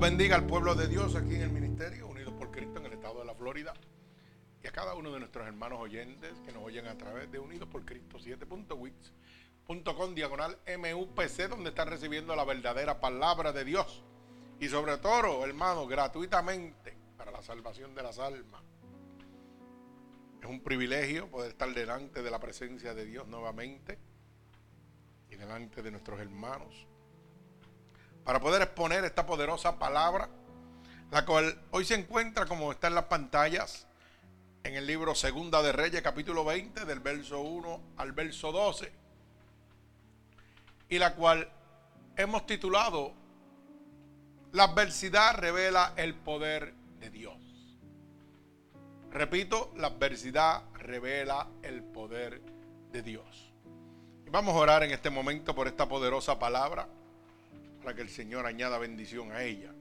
Bendiga al pueblo de Dios aquí en el ministerio, unidos por Cristo en el estado de la Florida. Y a cada uno de nuestros hermanos oyentes que nos oyen a través de Unidos por Cristo 7.wix.com diagonal MUPC, donde están recibiendo la verdadera palabra de Dios. Y sobre todo, hermanos, gratuitamente para la salvación de las almas. Es un privilegio poder estar delante de la presencia de Dios nuevamente y delante de nuestros hermanos para poder exponer esta poderosa palabra, la cual hoy se encuentra como está en las pantallas en el libro Segunda de Reyes, capítulo 20, del verso 1 al verso 12, y la cual hemos titulado La adversidad revela el poder de Dios. Repito, la adversidad revela el poder de Dios. Vamos a orar en este momento por esta poderosa palabra para que el Señor añada bendición a ella.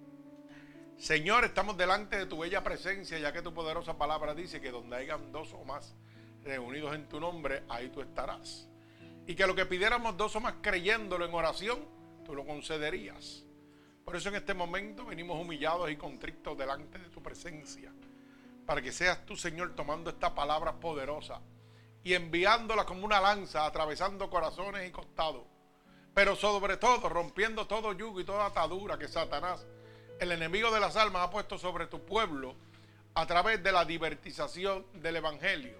Señor, estamos delante de tu bella presencia, ya que tu poderosa palabra dice que donde hayan dos o más reunidos en tu nombre, ahí tú estarás. Y que lo que pidiéramos dos o más creyéndolo en oración, tú lo concederías. Por eso en este momento venimos humillados y contrictos delante de tu presencia, para que seas tú, Señor, tomando esta palabra poderosa y enviándola como una lanza, atravesando corazones y costados pero sobre todo rompiendo todo yugo y toda atadura que Satanás, el enemigo de las almas, ha puesto sobre tu pueblo a través de la divertización del Evangelio.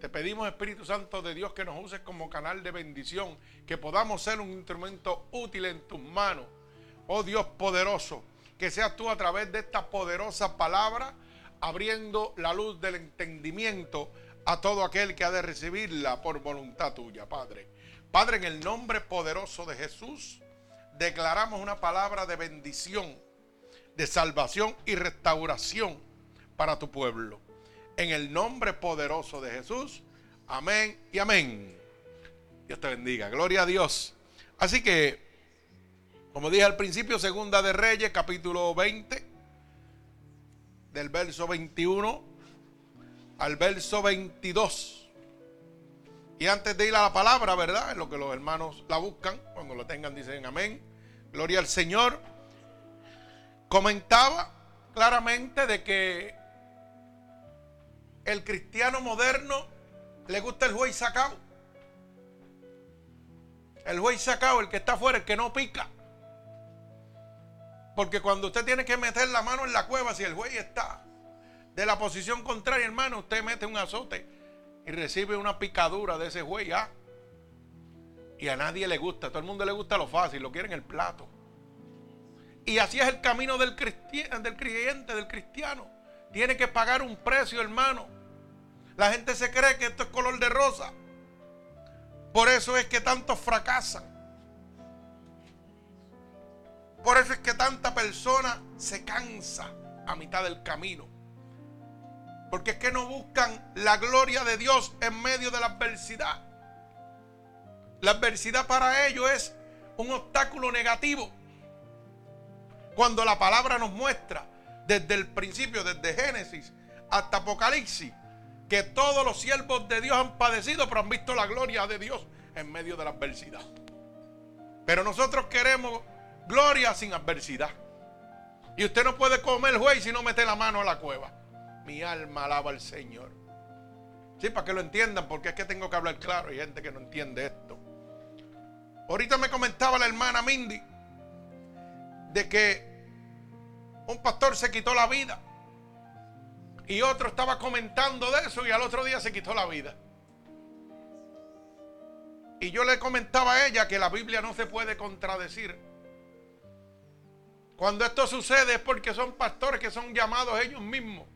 Te pedimos, Espíritu Santo de Dios, que nos uses como canal de bendición, que podamos ser un instrumento útil en tus manos. Oh Dios poderoso, que seas tú a través de esta poderosa palabra, abriendo la luz del entendimiento a todo aquel que ha de recibirla por voluntad tuya, Padre. Padre, en el nombre poderoso de Jesús, declaramos una palabra de bendición, de salvación y restauración para tu pueblo. En el nombre poderoso de Jesús, amén y amén. Dios te bendiga, gloria a Dios. Así que, como dije al principio, segunda de Reyes, capítulo 20, del verso 21 al verso 22. Y antes de ir a la palabra, ¿verdad? En lo que los hermanos la buscan, cuando la tengan dicen amén. Gloria al Señor. Comentaba claramente de que el cristiano moderno le gusta el juez sacado. El juez sacado, el que está afuera, el que no pica. Porque cuando usted tiene que meter la mano en la cueva, si el juez está de la posición contraria, hermano, usted mete un azote y recibe una picadura de ese juez ya. Y a nadie le gusta, a todo el mundo le gusta lo fácil, lo quieren el plato. Y así es el camino del, del creyente, del cristiano. Tiene que pagar un precio, hermano. La gente se cree que esto es color de rosa. Por eso es que tantos fracasan. Por eso es que tanta persona se cansa a mitad del camino. Porque es que no buscan la gloria de Dios en medio de la adversidad. La adversidad para ellos es un obstáculo negativo. Cuando la palabra nos muestra desde el principio, desde Génesis hasta Apocalipsis, que todos los siervos de Dios han padecido, pero han visto la gloria de Dios en medio de la adversidad. Pero nosotros queremos gloria sin adversidad. Y usted no puede comer juez si no mete la mano a la cueva. Mi alma alaba al Señor. Sí, para que lo entiendan, porque es que tengo que hablar claro. Hay gente que no entiende esto. Ahorita me comentaba la hermana Mindy de que un pastor se quitó la vida. Y otro estaba comentando de eso y al otro día se quitó la vida. Y yo le comentaba a ella que la Biblia no se puede contradecir. Cuando esto sucede es porque son pastores que son llamados ellos mismos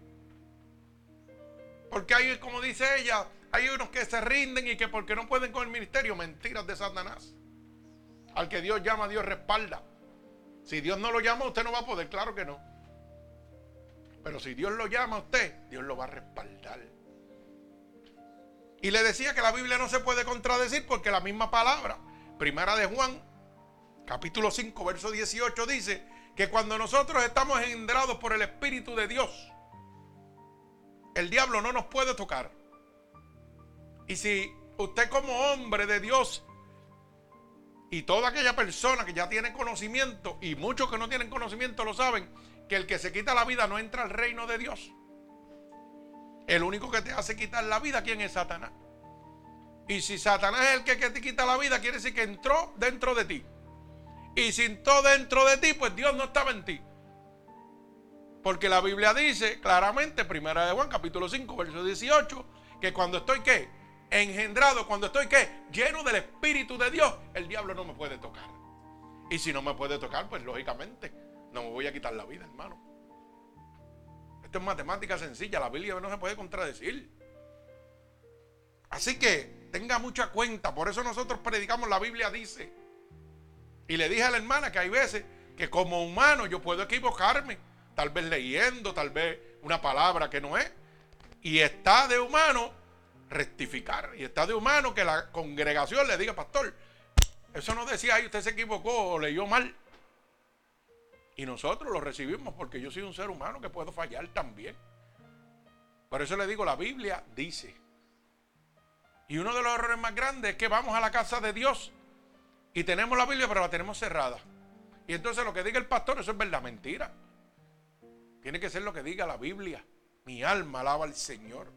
porque hay, como dice ella, hay unos que se rinden y que porque no pueden con el ministerio, mentiras de Satanás. Al que Dios llama, Dios respalda. Si Dios no lo llama, usted no va a poder, claro que no. Pero si Dios lo llama a usted, Dios lo va a respaldar. Y le decía que la Biblia no se puede contradecir porque la misma palabra, primera de Juan, capítulo 5, verso 18, dice que cuando nosotros estamos engendrados por el Espíritu de Dios, el diablo no nos puede tocar. Y si usted como hombre de Dios Y toda aquella persona que ya tiene conocimiento, y muchos que no tienen conocimiento lo saben, que el que se quita la vida no entra al reino de Dios. El único que te hace quitar la vida, ¿quién es Satanás? Y si Satanás es el que, te quita la vida, quiere decir que entró dentro de ti. Y si entró dentro de ti, pues Dios no estaba en ti. Porque la Biblia dice claramente, primera de Juan, capítulo 5, verso 18, que cuando estoy qué? Engendrado, cuando estoy qué? Lleno del Espíritu de Dios, el diablo no me puede tocar. Y si no me puede tocar, pues lógicamente no me voy a quitar la vida, hermano. Esto es matemática sencilla, la Biblia no se puede contradecir. Así que tenga mucha cuenta, por eso nosotros predicamos, la Biblia dice. Y le dije a la hermana que hay veces que como humano yo puedo equivocarme tal vez leyendo, tal vez una palabra que no es. Y está de humano rectificar. Y está de humano que la congregación le diga, pastor, eso no decía ahí, usted se equivocó o leyó mal. Y nosotros lo recibimos porque yo soy un ser humano que puedo fallar también. Por eso le digo, la Biblia dice. Y uno de los errores más grandes es que vamos a la casa de Dios y tenemos la Biblia, pero la tenemos cerrada. Y entonces lo que diga el pastor, eso es verdad, mentira. Tiene que ser lo que diga la Biblia. Mi alma alaba al Señor.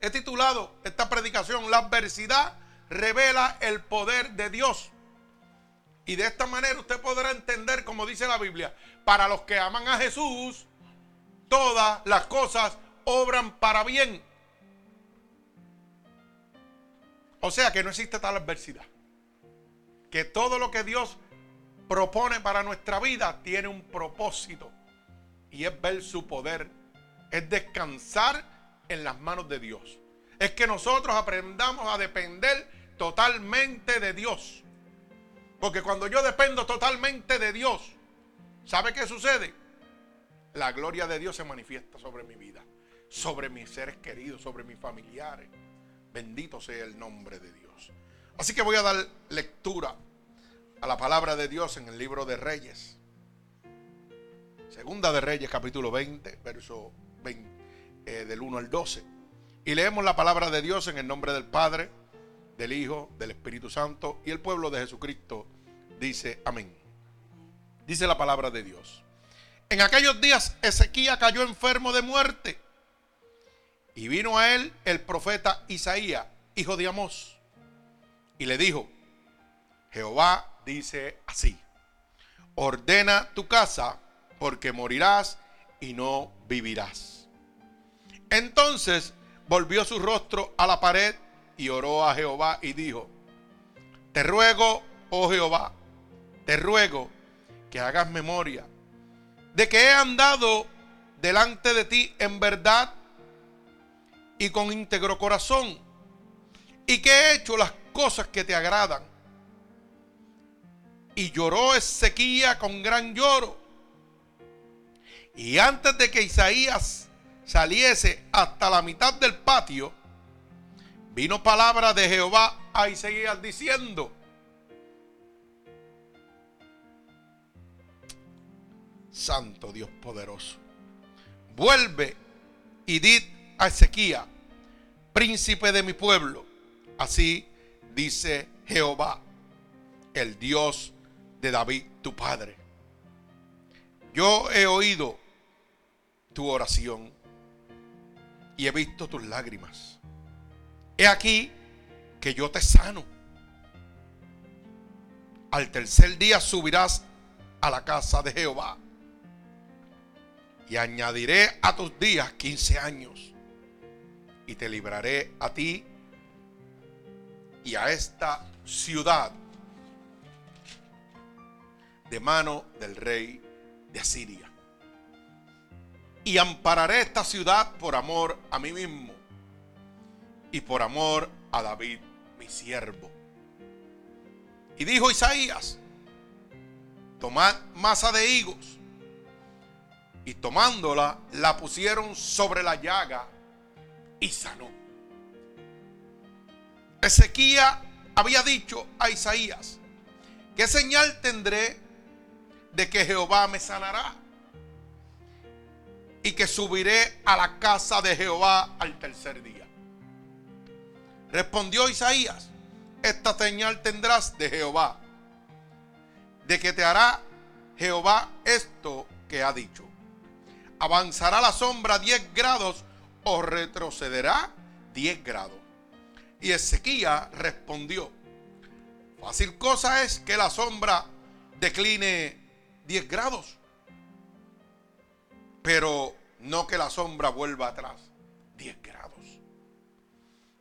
He titulado esta predicación, La adversidad revela el poder de Dios. Y de esta manera usted podrá entender, como dice la Biblia, para los que aman a Jesús, todas las cosas obran para bien. O sea que no existe tal adversidad. Que todo lo que Dios propone para nuestra vida tiene un propósito y es ver su poder, es descansar en las manos de Dios. Es que nosotros aprendamos a depender totalmente de Dios. Porque cuando yo dependo totalmente de Dios, ¿sabe qué sucede? La gloria de Dios se manifiesta sobre mi vida, sobre mis seres queridos, sobre mis familiares. Bendito sea el nombre de Dios. Así que voy a dar lectura a la palabra de Dios en el libro de Reyes. Segunda de Reyes, capítulo 20, verso 20, eh, del 1 al 12. Y leemos la palabra de Dios en el nombre del Padre, del Hijo, del Espíritu Santo y el pueblo de Jesucristo dice amén. Dice la palabra de Dios. En aquellos días Ezequiel cayó enfermo de muerte y vino a él el profeta Isaías, hijo de Amós, y le dijo, Jehová dice así, ordena tu casa porque morirás y no vivirás. Entonces volvió su rostro a la pared y oró a Jehová y dijo, te ruego, oh Jehová, te ruego que hagas memoria de que he andado delante de ti en verdad y con íntegro corazón y que he hecho las cosas que te agradan. Y lloró Ezequiel con gran lloro y antes de que Isaías saliese hasta la mitad del patio, vino palabra de Jehová a Isaías diciendo, Santo Dios poderoso, vuelve y di a Ezequiel, príncipe de mi pueblo, así dice Jehová, el Dios de David, tu padre. Yo he oído tu oración y he visto tus lágrimas. He aquí que yo te sano. Al tercer día subirás a la casa de Jehová y añadiré a tus días 15 años y te libraré a ti y a esta ciudad de mano del rey de Asiria y ampararé esta ciudad por amor a mí mismo y por amor a David, mi siervo. Y dijo Isaías, tomad masa de higos. Y tomándola, la pusieron sobre la llaga y sanó. Ezequiel había dicho a Isaías, ¿qué señal tendré de que Jehová me sanará? Y que subiré a la casa de Jehová al tercer día. Respondió Isaías, esta señal tendrás de Jehová, de que te hará Jehová esto que ha dicho. Avanzará la sombra 10 grados o retrocederá 10 grados. Y Ezequiel respondió, fácil cosa es que la sombra decline 10 grados, pero no que la sombra vuelva atrás 10 grados.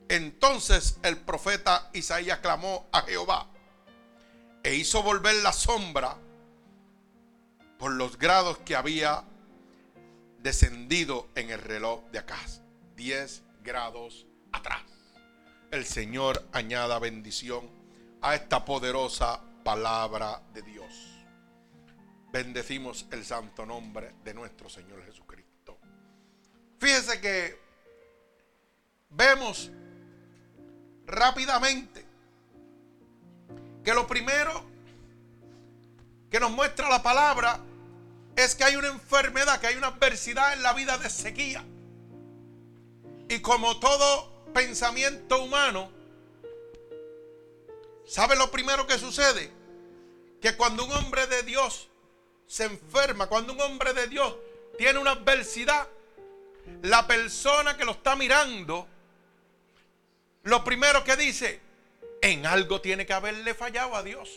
Entonces el profeta Isaías clamó a Jehová e hizo volver la sombra por los grados que había descendido en el reloj de acá. 10 grados atrás. El Señor añada bendición a esta poderosa palabra de Dios. Bendecimos el santo nombre de nuestro Señor Jesucristo. Fíjese que vemos rápidamente que lo primero que nos muestra la palabra es que hay una enfermedad, que hay una adversidad en la vida de sequía. Y como todo pensamiento humano, ¿sabe lo primero que sucede? Que cuando un hombre de Dios se enferma, cuando un hombre de Dios tiene una adversidad, la persona que lo está mirando lo primero que dice, en algo tiene que haberle fallado a Dios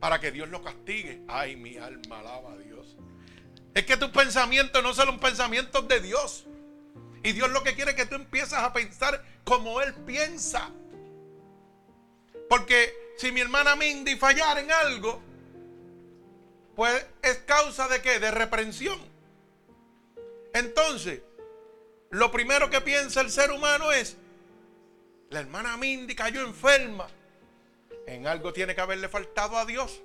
para que Dios lo castigue. Ay, mi alma alaba a Dios. Es que tus pensamientos no son los pensamientos de Dios. Y Dios lo que quiere es que tú empieces a pensar como Él piensa. Porque si mi hermana Mindy fallara en algo, pues es causa de qué? De reprensión. Entonces, lo primero que piensa el ser humano es, la hermana Mindy cayó enferma. En algo tiene que haberle faltado a Dios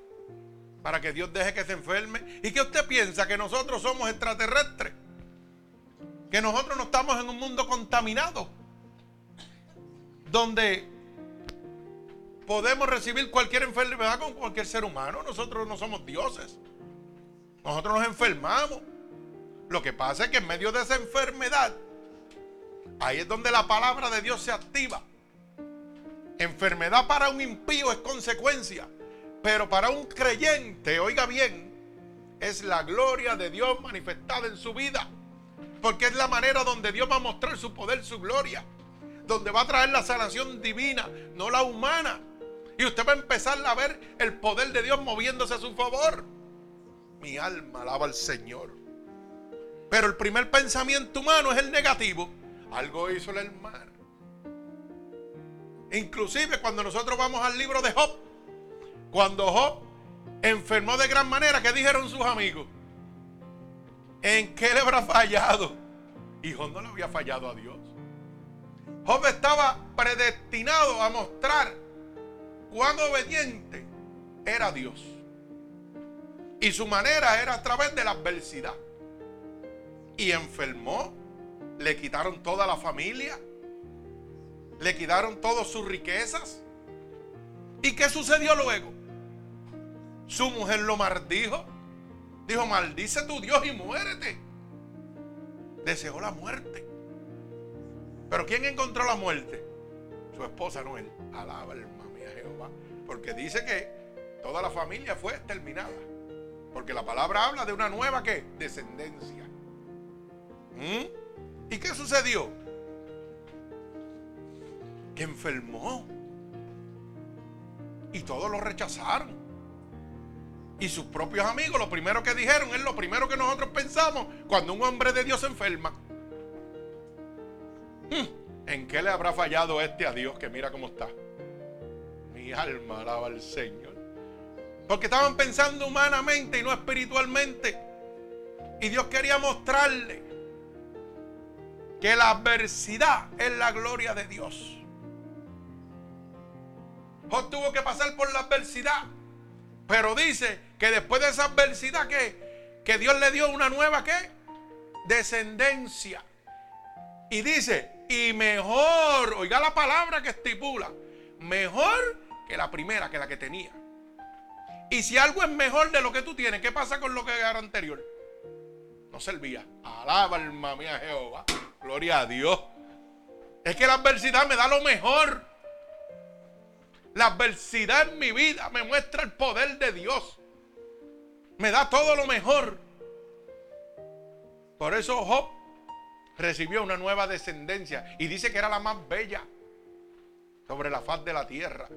para que Dios deje que se enferme. ¿Y que usted piensa? Que nosotros somos extraterrestres. Que nosotros no estamos en un mundo contaminado. Donde podemos recibir cualquier enfermedad con cualquier ser humano. Nosotros no somos dioses. Nosotros nos enfermamos. Lo que pasa es que en medio de esa enfermedad, ahí es donde la palabra de Dios se activa. Enfermedad para un impío es consecuencia, pero para un creyente, oiga bien, es la gloria de Dios manifestada en su vida. Porque es la manera donde Dios va a mostrar su poder, su gloria. Donde va a traer la sanación divina, no la humana. Y usted va a empezar a ver el poder de Dios moviéndose a su favor. Mi alma alaba al Señor. Pero el primer pensamiento humano es el negativo. Algo hizo el hermano. Inclusive cuando nosotros vamos al libro de Job, cuando Job enfermó de gran manera, ¿qué dijeron sus amigos? ¿En qué le habrá fallado? Y no le había fallado a Dios. Job estaba predestinado a mostrar cuán obediente era Dios. Y su manera era a través de la adversidad. Y enfermó, le quitaron toda la familia le quitaron todas sus riquezas. ¿Y qué sucedió luego? Su mujer lo maldijo. Dijo, maldice tu Dios y muérete. Deseó la muerte. Pero ¿quién encontró la muerte? Su esposa, no él. Alaba mía Porque dice que toda la familia fue exterminada. Porque la palabra habla de una nueva ¿qué? descendencia. ¿Mm? ¿Y qué sucedió? que enfermó. Y todos lo rechazaron. Y sus propios amigos lo primero que dijeron es lo primero que nosotros pensamos cuando un hombre de Dios se enferma. Hmm, ¿En qué le habrá fallado este a Dios que mira cómo está? Alma alaba al Señor. Porque estaban pensando humanamente y no espiritualmente. Y Dios quería mostrarle que la adversidad es la gloria de Dios. Job tuvo que pasar por la adversidad. Pero dice que después de esa adversidad que, que Dios le dio una nueva ¿qué? descendencia. Y dice, y mejor, oiga la palabra que estipula, mejor que la primera, que la que tenía. Y si algo es mejor de lo que tú tienes, ¿qué pasa con lo que era anterior? No servía. Alaba alma mía Jehová. Gloria a Dios. Es que la adversidad me da lo mejor. La adversidad en mi vida me muestra el poder de Dios. Me da todo lo mejor. Por eso Job recibió una nueva descendencia y dice que era la más bella sobre la faz de la tierra.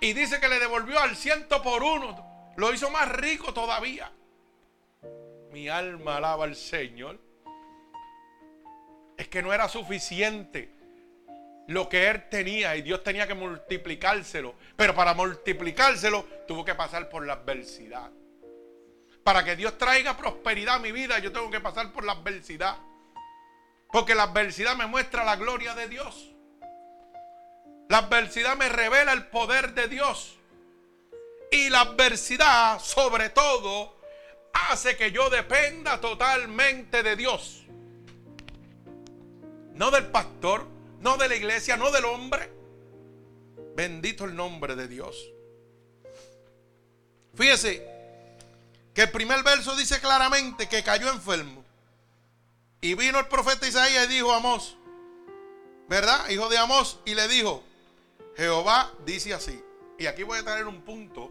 Y dice que le devolvió al ciento por uno. Lo hizo más rico todavía. Mi alma alaba al Señor. Es que no era suficiente lo que él tenía y Dios tenía que multiplicárselo. Pero para multiplicárselo tuvo que pasar por la adversidad. Para que Dios traiga prosperidad a mi vida, yo tengo que pasar por la adversidad. Porque la adversidad me muestra la gloria de Dios. La adversidad me revela el poder de Dios. Y la adversidad, sobre todo, hace que yo dependa totalmente de Dios. No del pastor, no de la iglesia, no del hombre. Bendito el nombre de Dios. Fíjese que el primer verso dice claramente que cayó enfermo. Y vino el profeta Isaías y dijo a Amós, ¿verdad? Hijo de Amós, y le dijo, Jehová dice así. Y aquí voy a traer un punto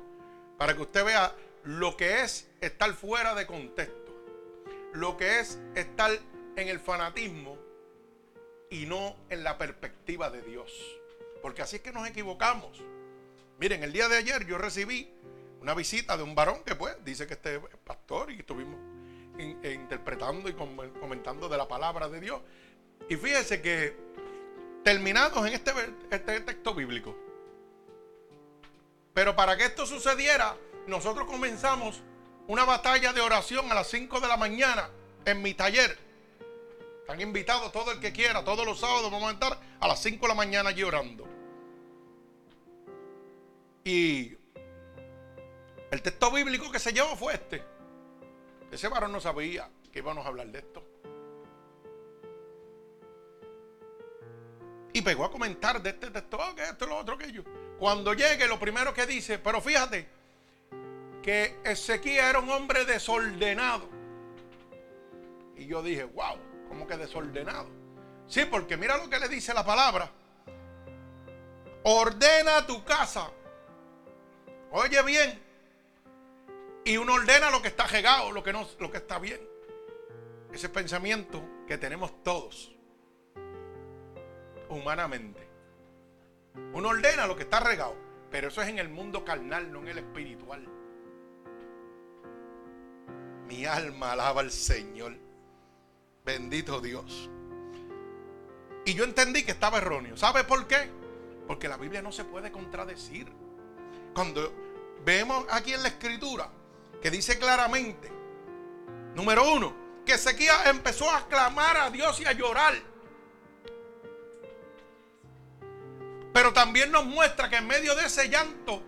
para que usted vea lo que es estar fuera de contexto. Lo que es estar en el fanatismo y no en la perspectiva de Dios. Porque así es que nos equivocamos. Miren, el día de ayer yo recibí una visita de un varón que pues dice que este es pastor y estuvimos eh, interpretando y comentando de la palabra de Dios. Y fíjese que terminados en este, este texto bíblico. Pero para que esto sucediera, nosotros comenzamos una batalla de oración a las 5 de la mañana en mi taller. Están invitados todo el que quiera, todos los sábados vamos a estar a las 5 de la mañana allí orando. Y el texto bíblico que se llevó fue este. Ese varón no sabía que íbamos a hablar de esto. Y pegó a comentar de este texto, que esto, lo otro, que yo. Cuando llegue, lo primero que dice, pero fíjate, que Ezequiel era un hombre desordenado. Y yo dije, wow, ¿cómo que desordenado? Sí, porque mira lo que le dice la palabra. Ordena tu casa. Oye bien. Y uno ordena lo que está regado, lo no, lo que está bien. Ese pensamiento que tenemos todos. Humanamente. Uno ordena lo que está regado. Pero eso es en el mundo carnal, no en el espiritual. Mi alma alaba al Señor. Bendito Dios. Y yo entendí que estaba erróneo. ¿Sabe por qué? Porque la Biblia no se puede contradecir. Cuando vemos aquí en la escritura que dice claramente, número uno, que Ezequiel empezó a clamar a Dios y a llorar. Pero también nos muestra que en medio de ese llanto,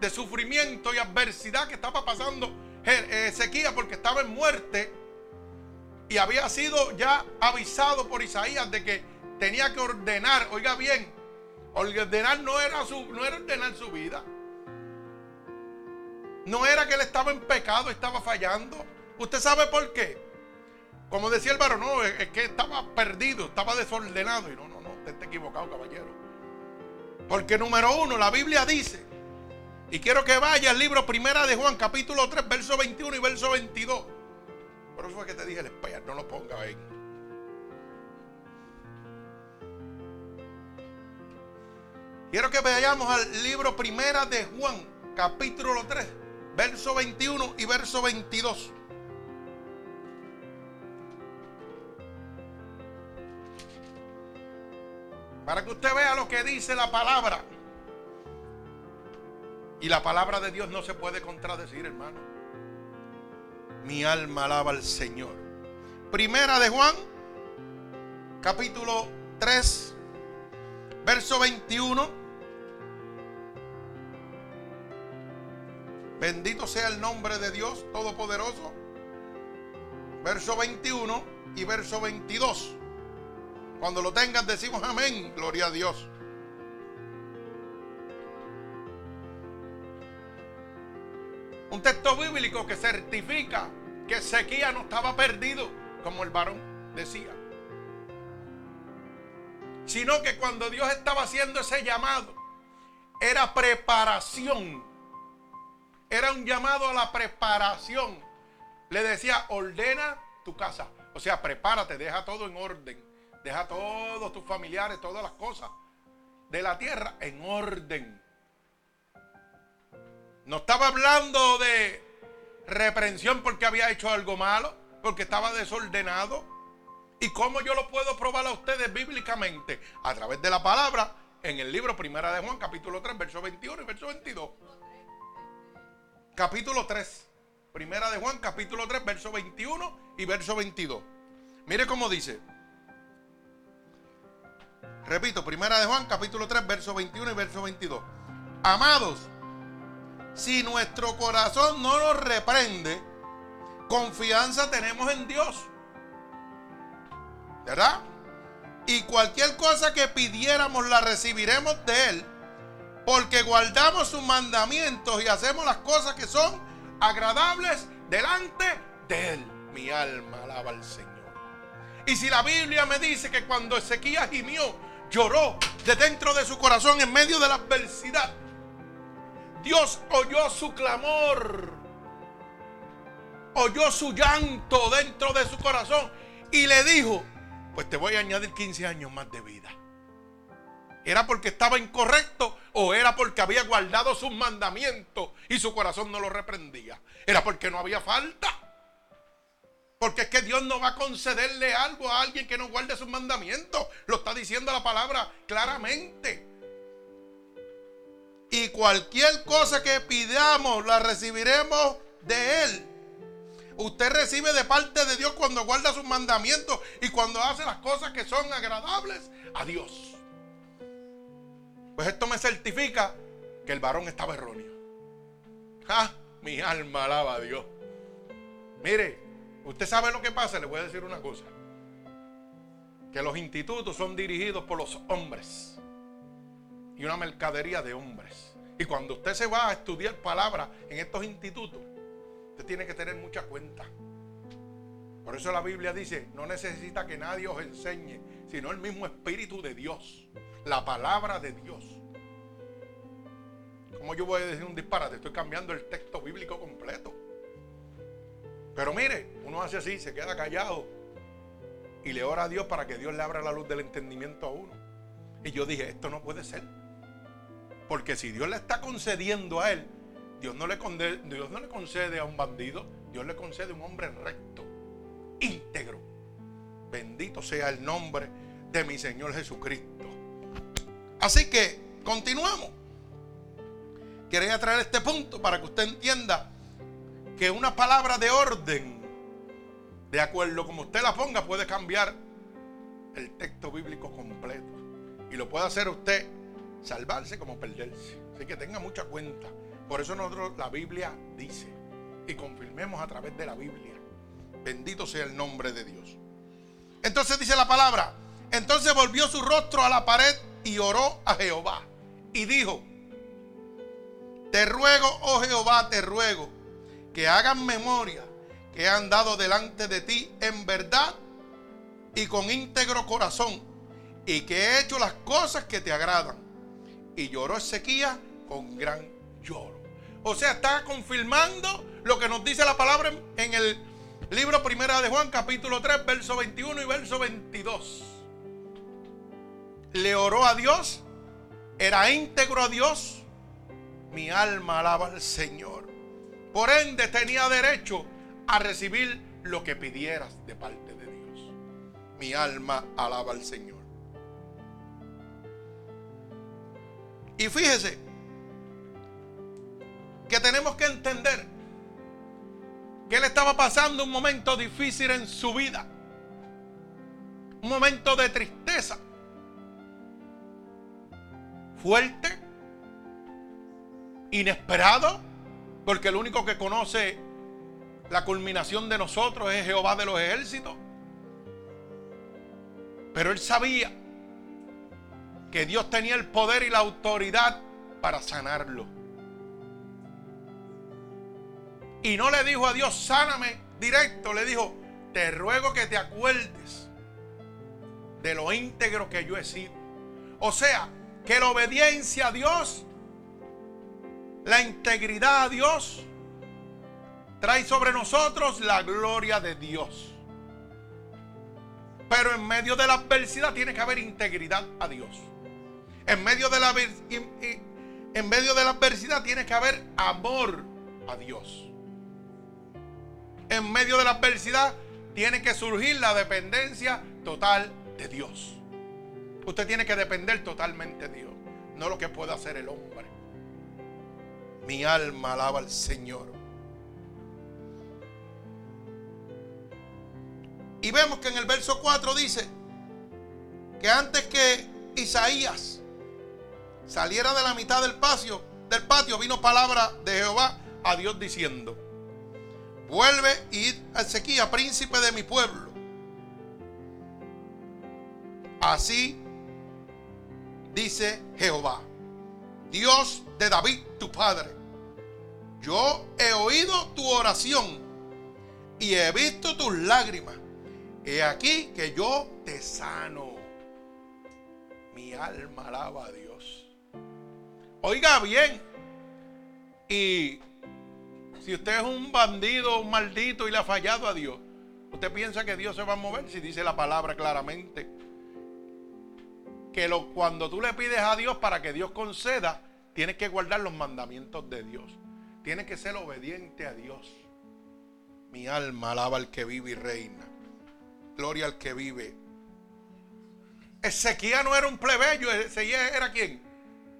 de sufrimiento y adversidad que estaba pasando Ezequiel porque estaba en muerte y había sido ya avisado por Isaías de que tenía que ordenar, oiga bien, ordenar no era, su, no era ordenar su vida. No era que él estaba en pecado, estaba fallando. ¿Usted sabe por qué? Como decía el varón, no, es que estaba perdido, estaba desordenado. Y no, no, no, usted está equivocado, caballero. Porque número uno, la Biblia dice y quiero que vaya al libro Primera de Juan, capítulo 3, verso 21 y verso 22. Por eso fue que te dije el espía, no lo ponga ahí. Quiero que vayamos al libro Primera de Juan, capítulo 3, verso 21 y verso 22. Para que usted vea lo que dice la palabra. Y la palabra de Dios no se puede contradecir, hermano. Mi alma alaba al Señor. Primera de Juan, capítulo 3, verso 21. Bendito sea el nombre de Dios Todopoderoso. Verso 21 y verso 22. Cuando lo tengas decimos amén, gloria a Dios. Un texto bíblico que certifica que Ezequiel no estaba perdido, como el varón decía. Sino que cuando Dios estaba haciendo ese llamado era preparación. Era un llamado a la preparación. Le decía, ordena tu casa. O sea, prepárate, deja todo en orden. Deja todos tus familiares, todas las cosas de la tierra en orden. No estaba hablando de reprensión porque había hecho algo malo, porque estaba desordenado. ¿Y cómo yo lo puedo probar a ustedes bíblicamente? A través de la palabra en el libro Primera de Juan, capítulo 3, verso 21 y verso 22. Capítulo 3. Primera de Juan, capítulo 3, verso 21 y verso 22. Mire cómo dice. Repito, primera de Juan, capítulo 3, verso 21 y verso 22. Amados, si nuestro corazón no nos reprende, confianza tenemos en Dios. ¿Verdad? Y cualquier cosa que pidiéramos la recibiremos de Él, porque guardamos sus mandamientos y hacemos las cosas que son agradables delante de Él. Mi alma alaba al Señor. Y si la Biblia me dice que cuando Ezequías gimió, lloró de dentro de su corazón en medio de la adversidad. Dios oyó su clamor, oyó su llanto dentro de su corazón y le dijo, pues te voy a añadir 15 años más de vida. ¿Era porque estaba incorrecto o era porque había guardado sus mandamientos y su corazón no lo reprendía? Era porque no había falta. Porque es que Dios no va a concederle algo a alguien que no guarde sus mandamientos. Lo está diciendo la palabra claramente. Y cualquier cosa que pidamos la recibiremos de Él. Usted recibe de parte de Dios cuando guarda sus mandamientos y cuando hace las cosas que son agradables a Dios. Pues esto me certifica que el varón estaba erróneo. ¡Ja! Mi alma alaba a Dios. Mire, Usted sabe lo que pasa, le voy a decir una cosa. Que los institutos son dirigidos por los hombres. Y una mercadería de hombres. Y cuando usted se va a estudiar palabras en estos institutos, usted tiene que tener mucha cuenta. Por eso la Biblia dice, no necesita que nadie os enseñe, sino el mismo Espíritu de Dios. La palabra de Dios. ¿Cómo yo voy a decir un disparate? Estoy cambiando el texto bíblico completo. Pero mire, uno hace así, se queda callado y le ora a Dios para que Dios le abra la luz del entendimiento a uno. Y yo dije, esto no puede ser. Porque si Dios le está concediendo a él, Dios no le, concede, Dios no le concede a un bandido, Dios le concede a un hombre recto, íntegro. Bendito sea el nombre de mi Señor Jesucristo. Así que continuamos. Quería traer este punto para que usted entienda que una palabra de orden, de acuerdo como usted la ponga, puede cambiar el texto bíblico completo. Y lo puede hacer usted salvarse como perderse. Así que tenga mucha cuenta. Por eso nosotros la Biblia dice y confirmemos a través de la Biblia. Bendito sea el nombre de Dios. Entonces dice la palabra, entonces volvió su rostro a la pared y oró a Jehová. Y dijo, te ruego, oh Jehová, te ruego que hagan memoria que han dado delante de ti en verdad y con íntegro corazón, y que he hecho las cosas que te agradan. Y lloró Ezequías con gran lloro. O sea, está confirmando lo que nos dice la palabra en el libro primera de Juan, capítulo 3, verso 21 y verso 22. Le oró a Dios, era íntegro a Dios. Mi alma alaba al Señor. Por ende tenía derecho a recibir lo que pidieras de parte de Dios. Mi alma alaba al Señor. Y fíjese que tenemos que entender que él estaba pasando un momento difícil en su vida. Un momento de tristeza. Fuerte. Inesperado porque el único que conoce la culminación de nosotros es Jehová de los ejércitos. Pero él sabía que Dios tenía el poder y la autoridad para sanarlo. Y no le dijo a Dios, sáname directo, le dijo, te ruego que te acuerdes de lo íntegro que yo he sido. O sea, que la obediencia a Dios la integridad a Dios trae sobre nosotros la gloria de Dios. Pero en medio de la adversidad tiene que haber integridad a Dios. En medio de la, en medio de la adversidad tiene que haber amor a Dios. En medio de la adversidad tiene que surgir la dependencia total de Dios. Usted tiene que depender totalmente de Dios, no lo que pueda hacer el hombre. Mi alma alaba al Señor. Y vemos que en el verso 4 dice que antes que Isaías saliera de la mitad del patio, del patio vino palabra de Jehová a Dios diciendo: Vuelve y id a Ezequiel, príncipe de mi pueblo. Así dice Jehová, Dios de David padre. Yo he oído tu oración y he visto tus lágrimas He aquí que yo te sano. Mi alma alaba a Dios. Oiga bien. Y si usted es un bandido, un maldito y le ha fallado a Dios, ¿usted piensa que Dios se va a mover? Si dice la palabra claramente. Que lo, cuando tú le pides a Dios para que Dios conceda, tienes que guardar los mandamientos de Dios. Tienes que ser obediente a Dios. Mi alma alaba al que vive y reina. Gloria al que vive. Ezequiel no era un plebeyo, Ezequiel era quién?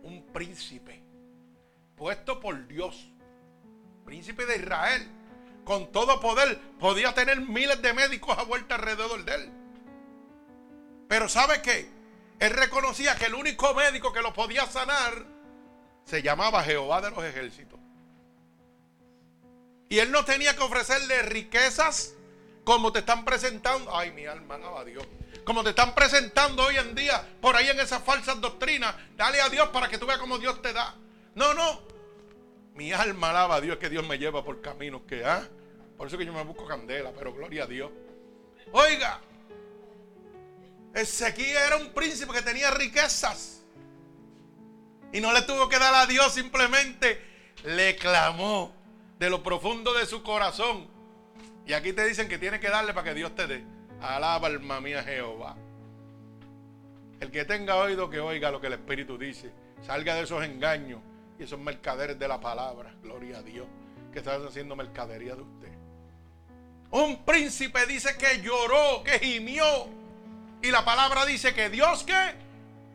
Un príncipe, puesto por Dios, príncipe de Israel, con todo poder, podía tener miles de médicos a vuelta alrededor de él. Pero ¿sabe qué? Él reconocía que el único médico que lo podía sanar se llamaba Jehová de los ejércitos. Y él no tenía que ofrecerle riquezas, como te están presentando, ay mi alma, alaba a Dios. Como te están presentando hoy en día por ahí en esas falsas doctrinas, dale a Dios para que tú veas cómo Dios te da. No, no. Mi alma alaba a Dios que Dios me lleva por caminos que, ¿ah? Por eso que yo me busco candela, pero gloria a Dios. Oiga, Ezequiel era un príncipe que tenía riquezas. Y no le tuvo que dar a Dios, simplemente le clamó de lo profundo de su corazón. Y aquí te dicen que tienes que darle para que Dios te dé. Alaba alma mía Jehová. El que tenga oído que oiga lo que el Espíritu dice. Salga de esos engaños y esos mercaderes de la palabra. Gloria a Dios. Que están haciendo mercadería de usted. Un príncipe dice que lloró, que gimió. Y la palabra dice que Dios que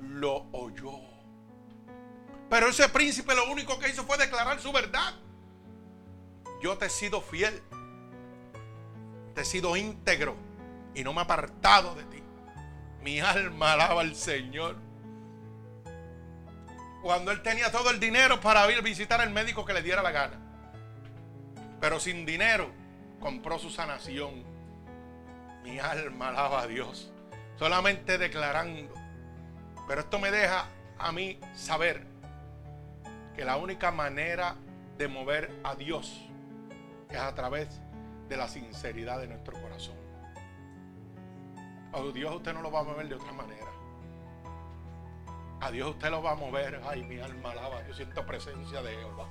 lo oyó. Pero ese príncipe lo único que hizo fue declarar su verdad. Yo te he sido fiel he sido íntegro y no me he apartado de ti. Mi alma alaba al Señor. Cuando él tenía todo el dinero para ir a visitar al médico que le diera la gana. Pero sin dinero compró su sanación. Mi alma alaba a Dios. Solamente declarando. Pero esto me deja a mí saber que la única manera de mover a Dios es a través de la sinceridad de nuestro corazón. A Dios usted no lo va a mover de otra manera. A Dios usted lo va a mover. Ay, mi alma alaba. Yo siento presencia de Jehová.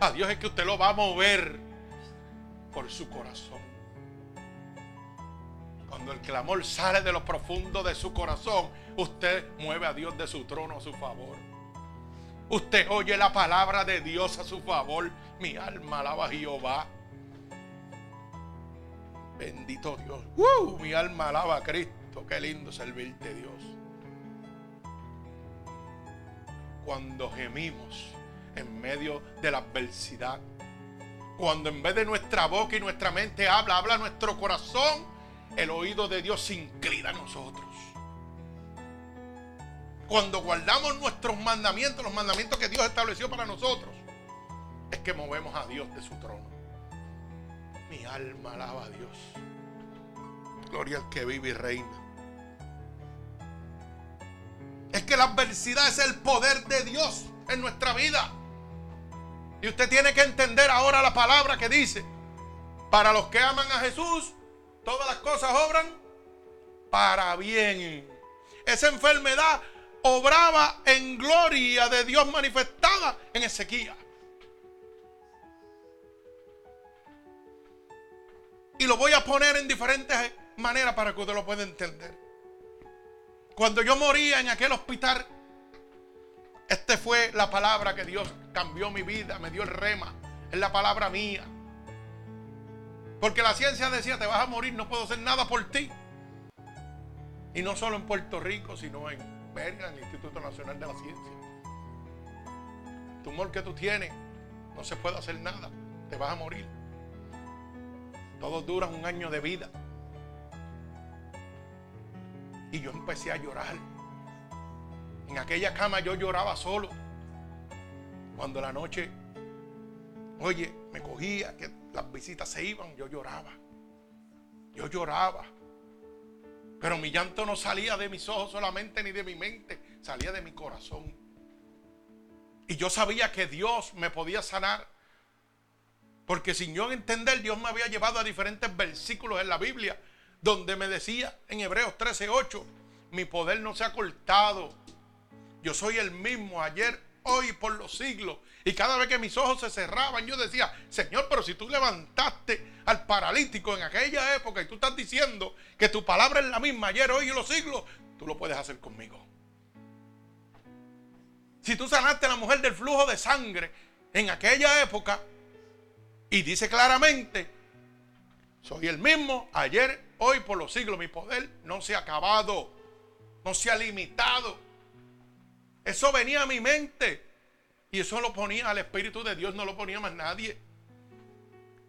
A Dios es que usted lo va a mover por su corazón. Cuando el clamor sale de lo profundo de su corazón, usted mueve a Dios de su trono a su favor. Usted oye la palabra de Dios a su favor. Mi alma alaba a Jehová. Bendito Dios. Mi alma alaba a Cristo. Qué lindo servirte, Dios. Cuando gemimos en medio de la adversidad. Cuando en vez de nuestra boca y nuestra mente habla, habla nuestro corazón, el oído de Dios se inclina a nosotros. Cuando guardamos nuestros mandamientos, los mandamientos que Dios estableció para nosotros, es que movemos a Dios de su trono. Mi alma alaba a Dios. Gloria al que vive y reina. Es que la adversidad es el poder de Dios en nuestra vida. Y usted tiene que entender ahora la palabra que dice, para los que aman a Jesús, todas las cosas obran para bien. Esa enfermedad obraba en gloria de Dios manifestada en Ezequiel. Y lo voy a poner en diferentes maneras para que usted lo pueda entender. Cuando yo moría en aquel hospital, esta fue la palabra que Dios cambió mi vida, me dio el rema. Es la palabra mía. Porque la ciencia decía, te vas a morir, no puedo hacer nada por ti. Y no solo en Puerto Rico, sino en Berga, el Instituto Nacional de la Ciencia. Tumor que tú tienes, no se puede hacer nada. Te vas a morir. Todos duran un año de vida. Y yo empecé a llorar. En aquella cama yo lloraba solo. Cuando la noche, oye, me cogía, que las visitas se iban, yo lloraba. Yo lloraba. Pero mi llanto no salía de mis ojos solamente ni de mi mente, salía de mi corazón. Y yo sabía que Dios me podía sanar. Porque sin yo entender, Dios me había llevado a diferentes versículos en la Biblia, donde me decía en Hebreos 13:8, mi poder no se ha cortado. Yo soy el mismo ayer, hoy por los siglos. Y cada vez que mis ojos se cerraban, yo decía, Señor, pero si tú levantaste al paralítico en aquella época y tú estás diciendo que tu palabra es la misma ayer, hoy y los siglos, tú lo puedes hacer conmigo. Si tú sanaste a la mujer del flujo de sangre en aquella época y dice claramente, soy el mismo ayer, hoy, por los siglos, mi poder no se ha acabado, no se ha limitado. Eso venía a mi mente. Y eso lo ponía al Espíritu de Dios, no lo ponía más nadie.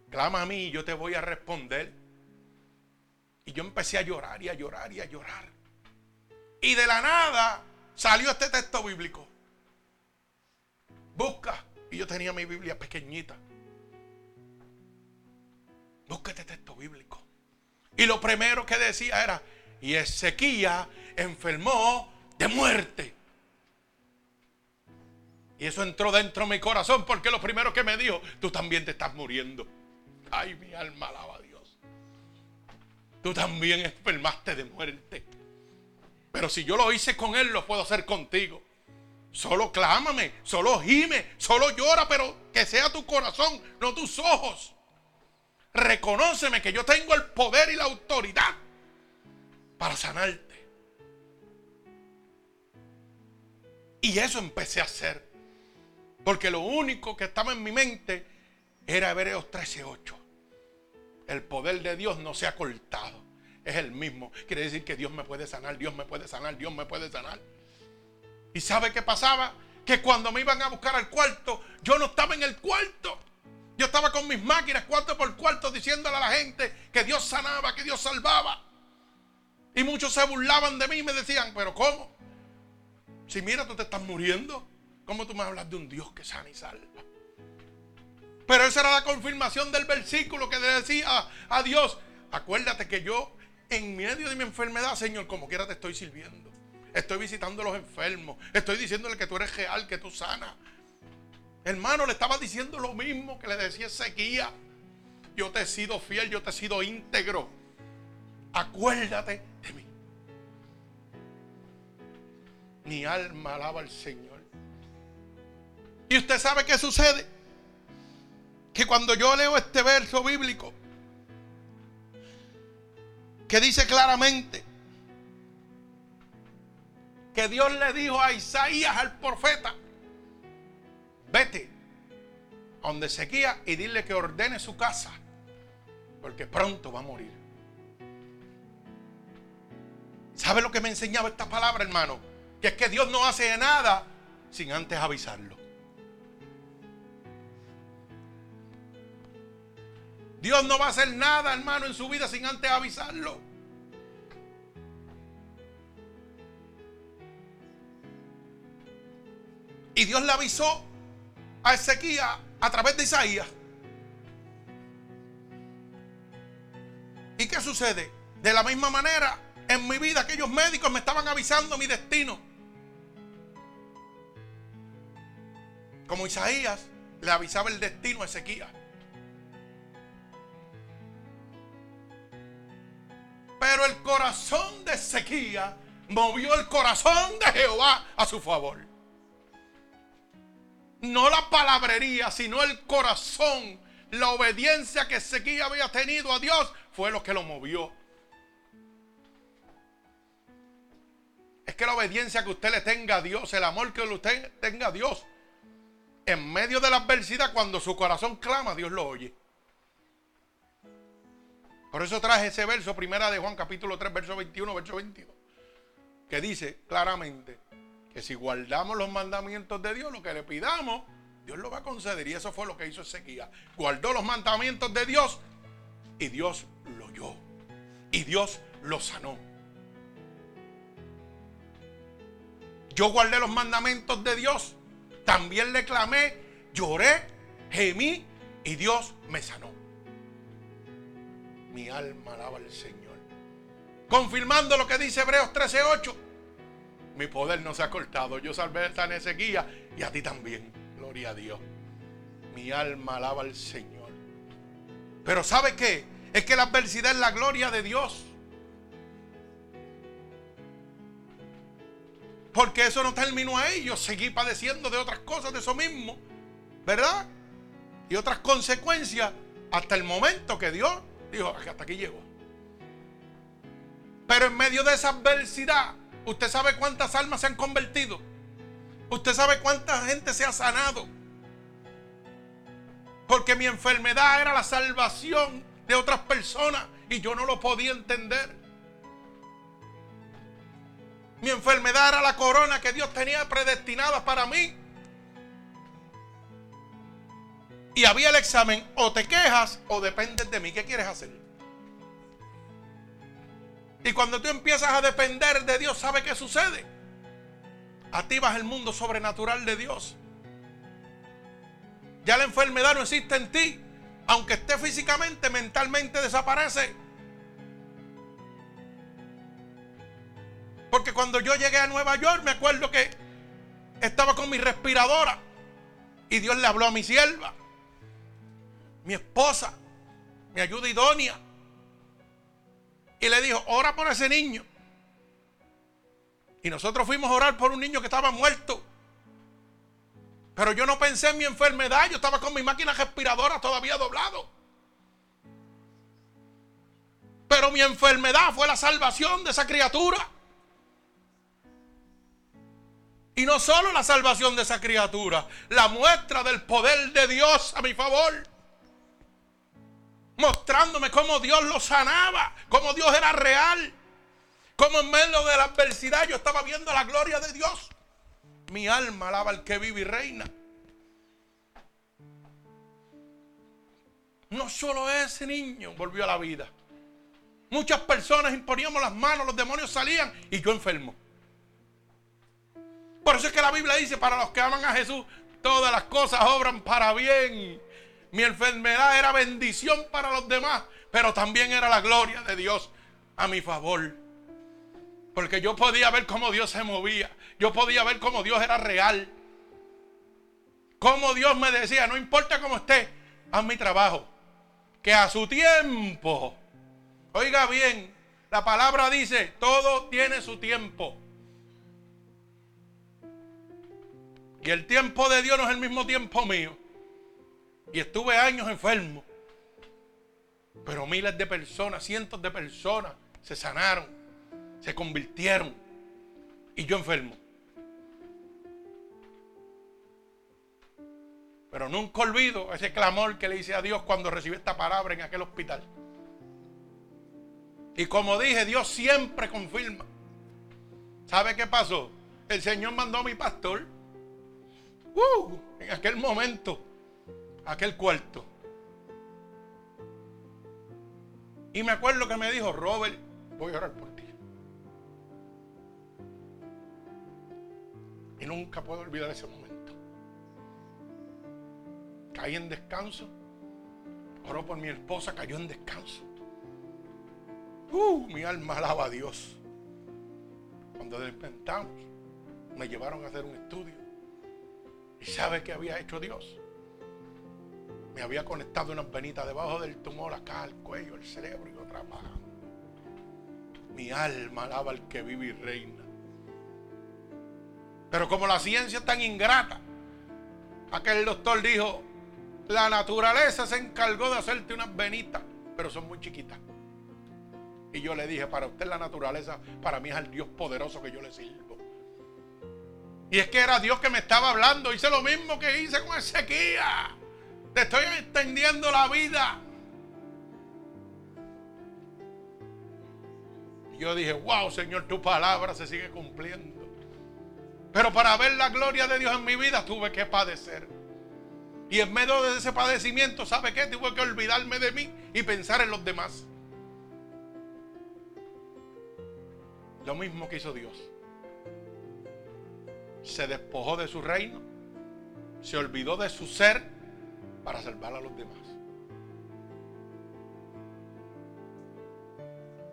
Clama a mí y yo te voy a responder. Y yo empecé a llorar y a llorar y a llorar. Y de la nada salió este texto bíblico. Busca. Y yo tenía mi Biblia pequeñita. Busca este texto bíblico. Y lo primero que decía era, y Ezequiel enfermó de muerte. Y eso entró dentro de mi corazón porque lo primero que me dijo, tú también te estás muriendo. Ay, mi alma alaba a Dios. Tú también enfermaste de muerte. Pero si yo lo hice con Él, lo puedo hacer contigo. Solo clámame, solo gime, solo llora, pero que sea tu corazón, no tus ojos. Reconóceme que yo tengo el poder y la autoridad para sanarte. Y eso empecé a hacer. Porque lo único que estaba en mi mente era Hebreos 13:8. El poder de Dios no se ha cortado. Es el mismo. Quiere decir que Dios me puede sanar, Dios me puede sanar, Dios me puede sanar. ¿Y sabe qué pasaba? Que cuando me iban a buscar al cuarto, yo no estaba en el cuarto. Yo estaba con mis máquinas cuarto por cuarto diciéndole a la gente que Dios sanaba, que Dios salvaba. Y muchos se burlaban de mí y me decían, pero ¿cómo? Si mira, tú te estás muriendo. ¿Cómo tú me hablas de un Dios que sana y salva? Pero esa era la confirmación del versículo que le decía a Dios, acuérdate que yo en medio de mi enfermedad, Señor, como quiera te estoy sirviendo. Estoy visitando a los enfermos. Estoy diciéndole que tú eres real, que tú sanas. Hermano, le estaba diciendo lo mismo que le decía Ezequiel. Yo te he sido fiel, yo te he sido íntegro. Acuérdate de mí. Mi alma alaba al Señor. Y usted sabe qué sucede. Que cuando yo leo este verso bíblico, que dice claramente que Dios le dijo a Isaías, al profeta, vete a donde Sequía y dile que ordene su casa, porque pronto va a morir. ¿Sabe lo que me enseñaba esta palabra, hermano? Que es que Dios no hace nada sin antes avisarlo. Dios no va a hacer nada, hermano, en su vida sin antes avisarlo. Y Dios le avisó a Ezequiel a través de Isaías. ¿Y qué sucede? De la misma manera, en mi vida aquellos médicos me estaban avisando mi destino. Como Isaías le avisaba el destino a Ezequiel. Pero el corazón de Ezequiel movió el corazón de Jehová a su favor. No la palabrería, sino el corazón, la obediencia que Ezequiel había tenido a Dios fue lo que lo movió. Es que la obediencia que usted le tenga a Dios, el amor que usted tenga a Dios, en medio de la adversidad, cuando su corazón clama, Dios lo oye. Por eso traje ese verso, primera de Juan capítulo 3, verso 21, verso 22, que dice claramente que si guardamos los mandamientos de Dios, lo que le pidamos, Dios lo va a conceder. Y eso fue lo que hizo Ezequiel. Guardó los mandamientos de Dios y Dios lo oyó. Y Dios lo sanó. Yo guardé los mandamientos de Dios. También le clamé, lloré, gemí y Dios me sanó. Mi alma alaba al Señor. Confirmando lo que dice Hebreos 13:8. Mi poder no se ha cortado. Yo salvé esta guía y a ti también. Gloria a Dios. Mi alma alaba al Señor. Pero ¿sabe qué? Es que la adversidad es la gloria de Dios. Porque eso no terminó ahí. Yo seguí padeciendo de otras cosas, de eso mismo. ¿Verdad? Y otras consecuencias hasta el momento que Dios dijo, hasta aquí llegó. Pero en medio de esa adversidad, usted sabe cuántas almas se han convertido. Usted sabe cuánta gente se ha sanado. Porque mi enfermedad era la salvación de otras personas y yo no lo podía entender. Mi enfermedad era la corona que Dios tenía predestinada para mí. Y había el examen, o te quejas o dependes de mí. ¿Qué quieres hacer? Y cuando tú empiezas a depender de Dios, ¿sabe qué sucede? Activas el mundo sobrenatural de Dios. Ya la enfermedad no existe en ti. Aunque esté físicamente, mentalmente desaparece. Porque cuando yo llegué a Nueva York, me acuerdo que estaba con mi respiradora. Y Dios le habló a mi sierva, mi esposa, mi ayuda idónea. Y le dijo, ora por ese niño. Y nosotros fuimos a orar por un niño que estaba muerto. Pero yo no pensé en mi enfermedad. Yo estaba con mi máquina respiradora todavía doblado. Pero mi enfermedad fue la salvación de esa criatura. Y no solo la salvación de esa criatura, la muestra del poder de Dios a mi favor. Mostrándome cómo Dios lo sanaba, cómo Dios era real, cómo en medio de la adversidad yo estaba viendo la gloria de Dios. Mi alma alaba al que vive y reina. No solo ese niño volvió a la vida. Muchas personas imponíamos las manos, los demonios salían y yo enfermo. Por eso es que la Biblia dice, para los que aman a Jesús, todas las cosas obran para bien. Mi enfermedad era bendición para los demás, pero también era la gloria de Dios a mi favor. Porque yo podía ver cómo Dios se movía. Yo podía ver cómo Dios era real. Cómo Dios me decía, no importa cómo esté, haz mi trabajo. Que a su tiempo, oiga bien, la palabra dice, todo tiene su tiempo. Y el tiempo de Dios no es el mismo tiempo mío. Y estuve años enfermo. Pero miles de personas, cientos de personas se sanaron, se convirtieron. Y yo enfermo. Pero nunca olvido ese clamor que le hice a Dios cuando recibí esta palabra en aquel hospital. Y como dije, Dios siempre confirma. ¿Sabe qué pasó? El Señor mandó a mi pastor Uh, en aquel momento, aquel cuarto. Y me acuerdo que me dijo, Robert, voy a orar por ti. Y nunca puedo olvidar ese momento. Caí en descanso. Oró por mi esposa, cayó en descanso. Uh, mi alma alaba a Dios. Cuando despertamos, me llevaron a hacer un estudio. ¿Y sabe qué había hecho Dios? Me había conectado unas venitas debajo del tumor, acá al cuello, el cerebro y otra más. Mi alma alaba al que vive y reina. Pero como la ciencia es tan ingrata, aquel doctor dijo, La naturaleza se encargó de hacerte unas venitas, pero son muy chiquitas. Y yo le dije, para usted la naturaleza, para mí es el Dios poderoso que yo le sirvo. Y es que era Dios que me estaba hablando. Hice lo mismo que hice con sequía. Te estoy extendiendo la vida. Yo dije, wow, Señor, tu palabra se sigue cumpliendo. Pero para ver la gloria de Dios en mi vida tuve que padecer. Y en medio de ese padecimiento, ¿sabe qué? Tuve que olvidarme de mí y pensar en los demás. Lo mismo que hizo Dios. Se despojó de su reino, se olvidó de su ser para salvar a los demás.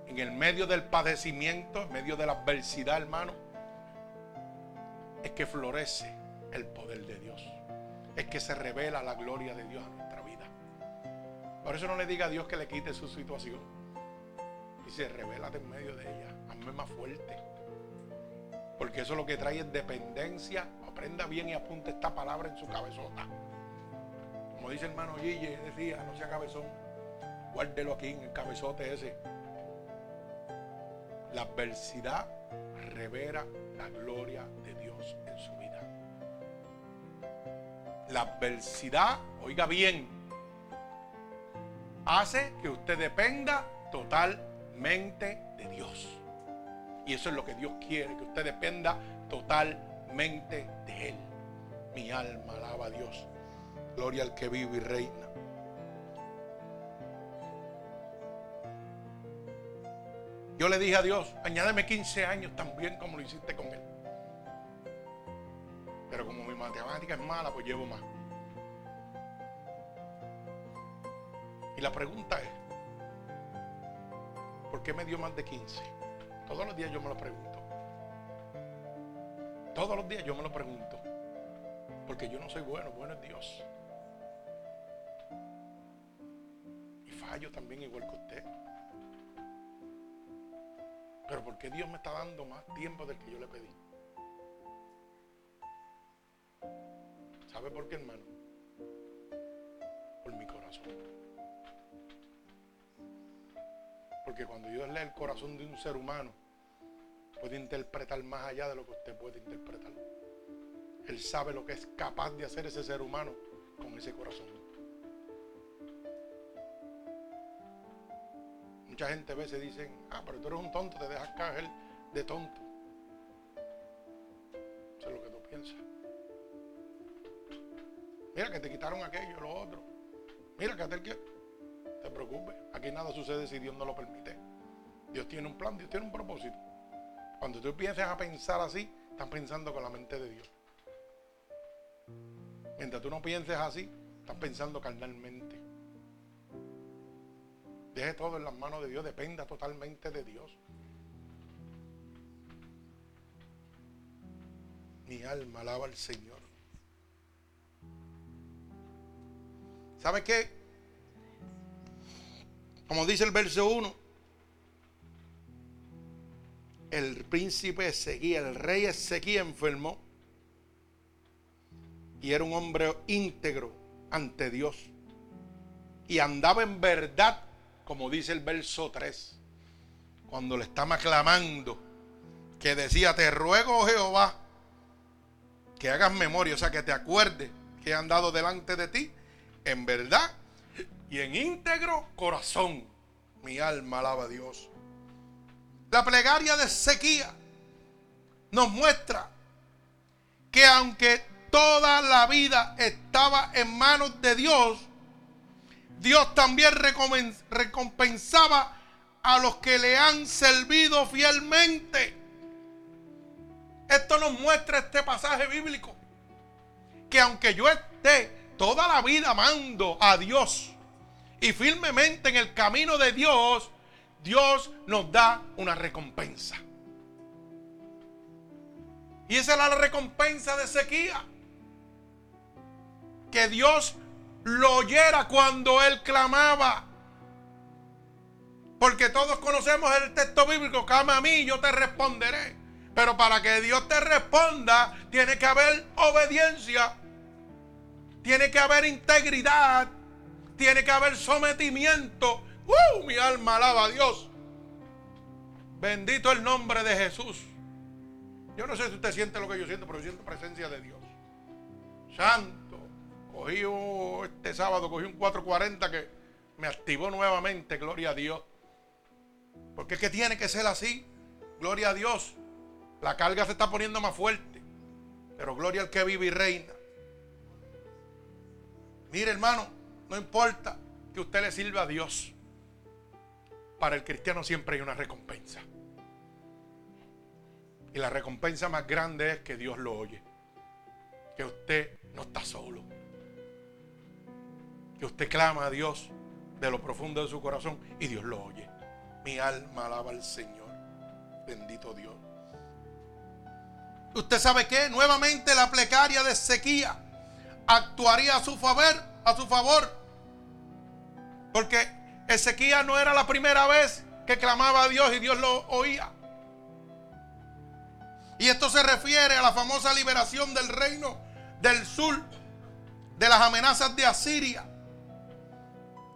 En el medio del padecimiento, en medio de la adversidad, hermano, es que florece el poder de Dios. Es que se revela la gloria de Dios en nuestra vida. Por eso no le diga a Dios que le quite su situación. Dice, revélate en medio de ella. Hazme más fuerte. Porque eso lo que trae es dependencia. Aprenda bien y apunte esta palabra en su cabezota. Como dice el hermano Gille, decía, no sea cabezón. Guárdelo aquí en el cabezote ese. La adversidad revela la gloria de Dios en su vida. La adversidad, oiga bien, hace que usted dependa totalmente de Dios. Y eso es lo que Dios quiere, que usted dependa totalmente de Él. Mi alma alaba a Dios. Gloria al que vive y reina. Yo le dije a Dios, añádeme 15 años también como lo hiciste con Él. Pero como mi matemática es mala, pues llevo más. Y la pregunta es, ¿por qué me dio más de 15? Todos los días yo me lo pregunto. Todos los días yo me lo pregunto. Porque yo no soy bueno, bueno es Dios. Fallo también igual que usted. Pero ¿por qué Dios me está dando más tiempo del que yo le pedí? ¿Sabe por qué, hermano? Por mi corazón. Porque cuando Dios lee el corazón de un ser humano, puede interpretar más allá de lo que usted puede interpretar. Él sabe lo que es capaz de hacer ese ser humano con ese corazón. Mucha gente a veces dicen, ah, pero tú eres un tonto, te dejas caer de tonto. Eso es lo que tú piensas. Mira que te quitaron aquello, lo otro. Mira que aquel que... Te preocupes, aquí nada sucede si Dios no lo permite. Dios tiene un plan, Dios tiene un propósito. Cuando tú pienses a pensar así, estás pensando con la mente de Dios. Mientras tú no pienses así, estás pensando carnalmente. Deje todo en las manos de Dios, dependa totalmente de Dios. Mi alma alaba al Señor. ¿Sabe qué? Como dice el verso 1, el príncipe seguía, el rey seguía enfermo y era un hombre íntegro ante Dios y andaba en verdad como dice el verso 3, cuando le estaba clamando, que decía, te ruego, Jehová, que hagas memoria, o sea, que te acuerdes que he andado delante de ti, en verdad y en íntegro corazón. Mi alma alaba a Dios. La plegaria de sequía nos muestra que aunque toda la vida estaba en manos de Dios, Dios también recompensaba a los que le han servido fielmente. Esto nos muestra este pasaje bíblico. Que aunque yo esté toda la vida amando a Dios y firmemente en el camino de Dios, Dios nos da una recompensa. Y esa era la recompensa de sequía. Que Dios lo oyera cuando él clamaba. Porque todos conocemos el texto bíblico, clama a mí yo te responderé. Pero para que Dios te responda, tiene que haber obediencia. tiene que haber integridad, tiene que haber sometimiento. ¡Uh! Mi alma alaba a Dios. Bendito el nombre de Jesús. Yo no sé si usted siente lo que yo siento, pero yo siento presencia de Dios. Santo. Cogí este sábado, cogí un 440 que me activó nuevamente, gloria a Dios. Porque es que tiene que ser así, gloria a Dios. La carga se está poniendo más fuerte, pero gloria al que vive y reina. Mire hermano, no importa que usted le sirva a Dios. Para el cristiano siempre hay una recompensa. Y la recompensa más grande es que Dios lo oye. Que usted no está solo. Usted clama a Dios de lo profundo de su corazón y Dios lo oye. Mi alma alaba al Señor. Bendito Dios. ¿Usted sabe qué? Nuevamente la plegaria de sequía actuaría a su favor, a su favor. Porque Ezequiel no era la primera vez que clamaba a Dios y Dios lo oía. Y esto se refiere a la famosa liberación del reino del sur de las amenazas de Asiria.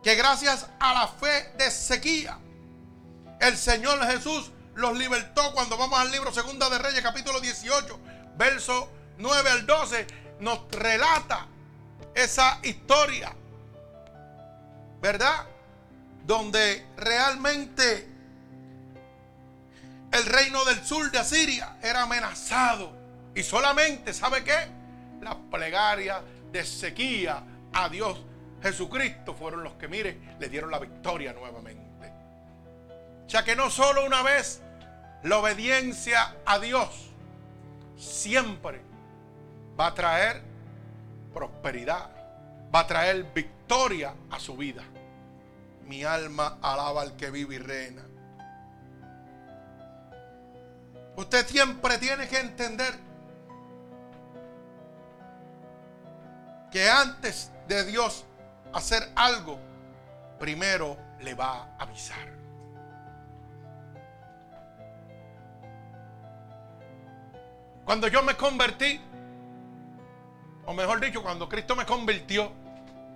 Que gracias a la fe de Ezequiel, el Señor Jesús los libertó cuando vamos al libro Segunda de Reyes, capítulo 18, verso 9 al 12, nos relata esa historia, ¿verdad? Donde realmente el reino del sur de Asiria era amenazado. Y solamente, ¿sabe qué? La plegaria de sequía a Dios Jesucristo fueron los que, mire, le dieron la victoria nuevamente. Sea que no solo una vez la obediencia a Dios siempre va a traer prosperidad, va a traer victoria a su vida. Mi alma alaba al que vive y reina. Usted siempre tiene que entender que antes de Dios hacer algo, primero le va a avisar. Cuando yo me convertí, o mejor dicho, cuando Cristo me convirtió,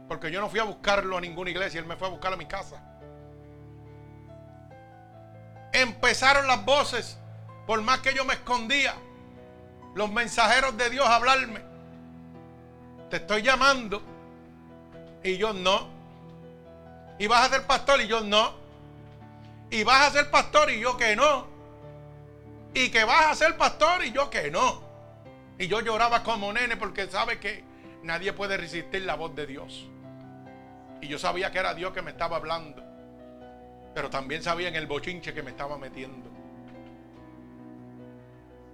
porque yo no fui a buscarlo a ninguna iglesia, Él me fue a buscar a mi casa. Empezaron las voces, por más que yo me escondía, los mensajeros de Dios a hablarme. Te estoy llamando y yo no. Y vas a ser pastor y yo no. Y vas a ser pastor y yo que no y que vas a ser pastor y yo que no. Y yo lloraba como nene porque sabe que nadie puede resistir la voz de Dios. Y yo sabía que era Dios que me estaba hablando. Pero también sabía en el bochinche que me estaba metiendo.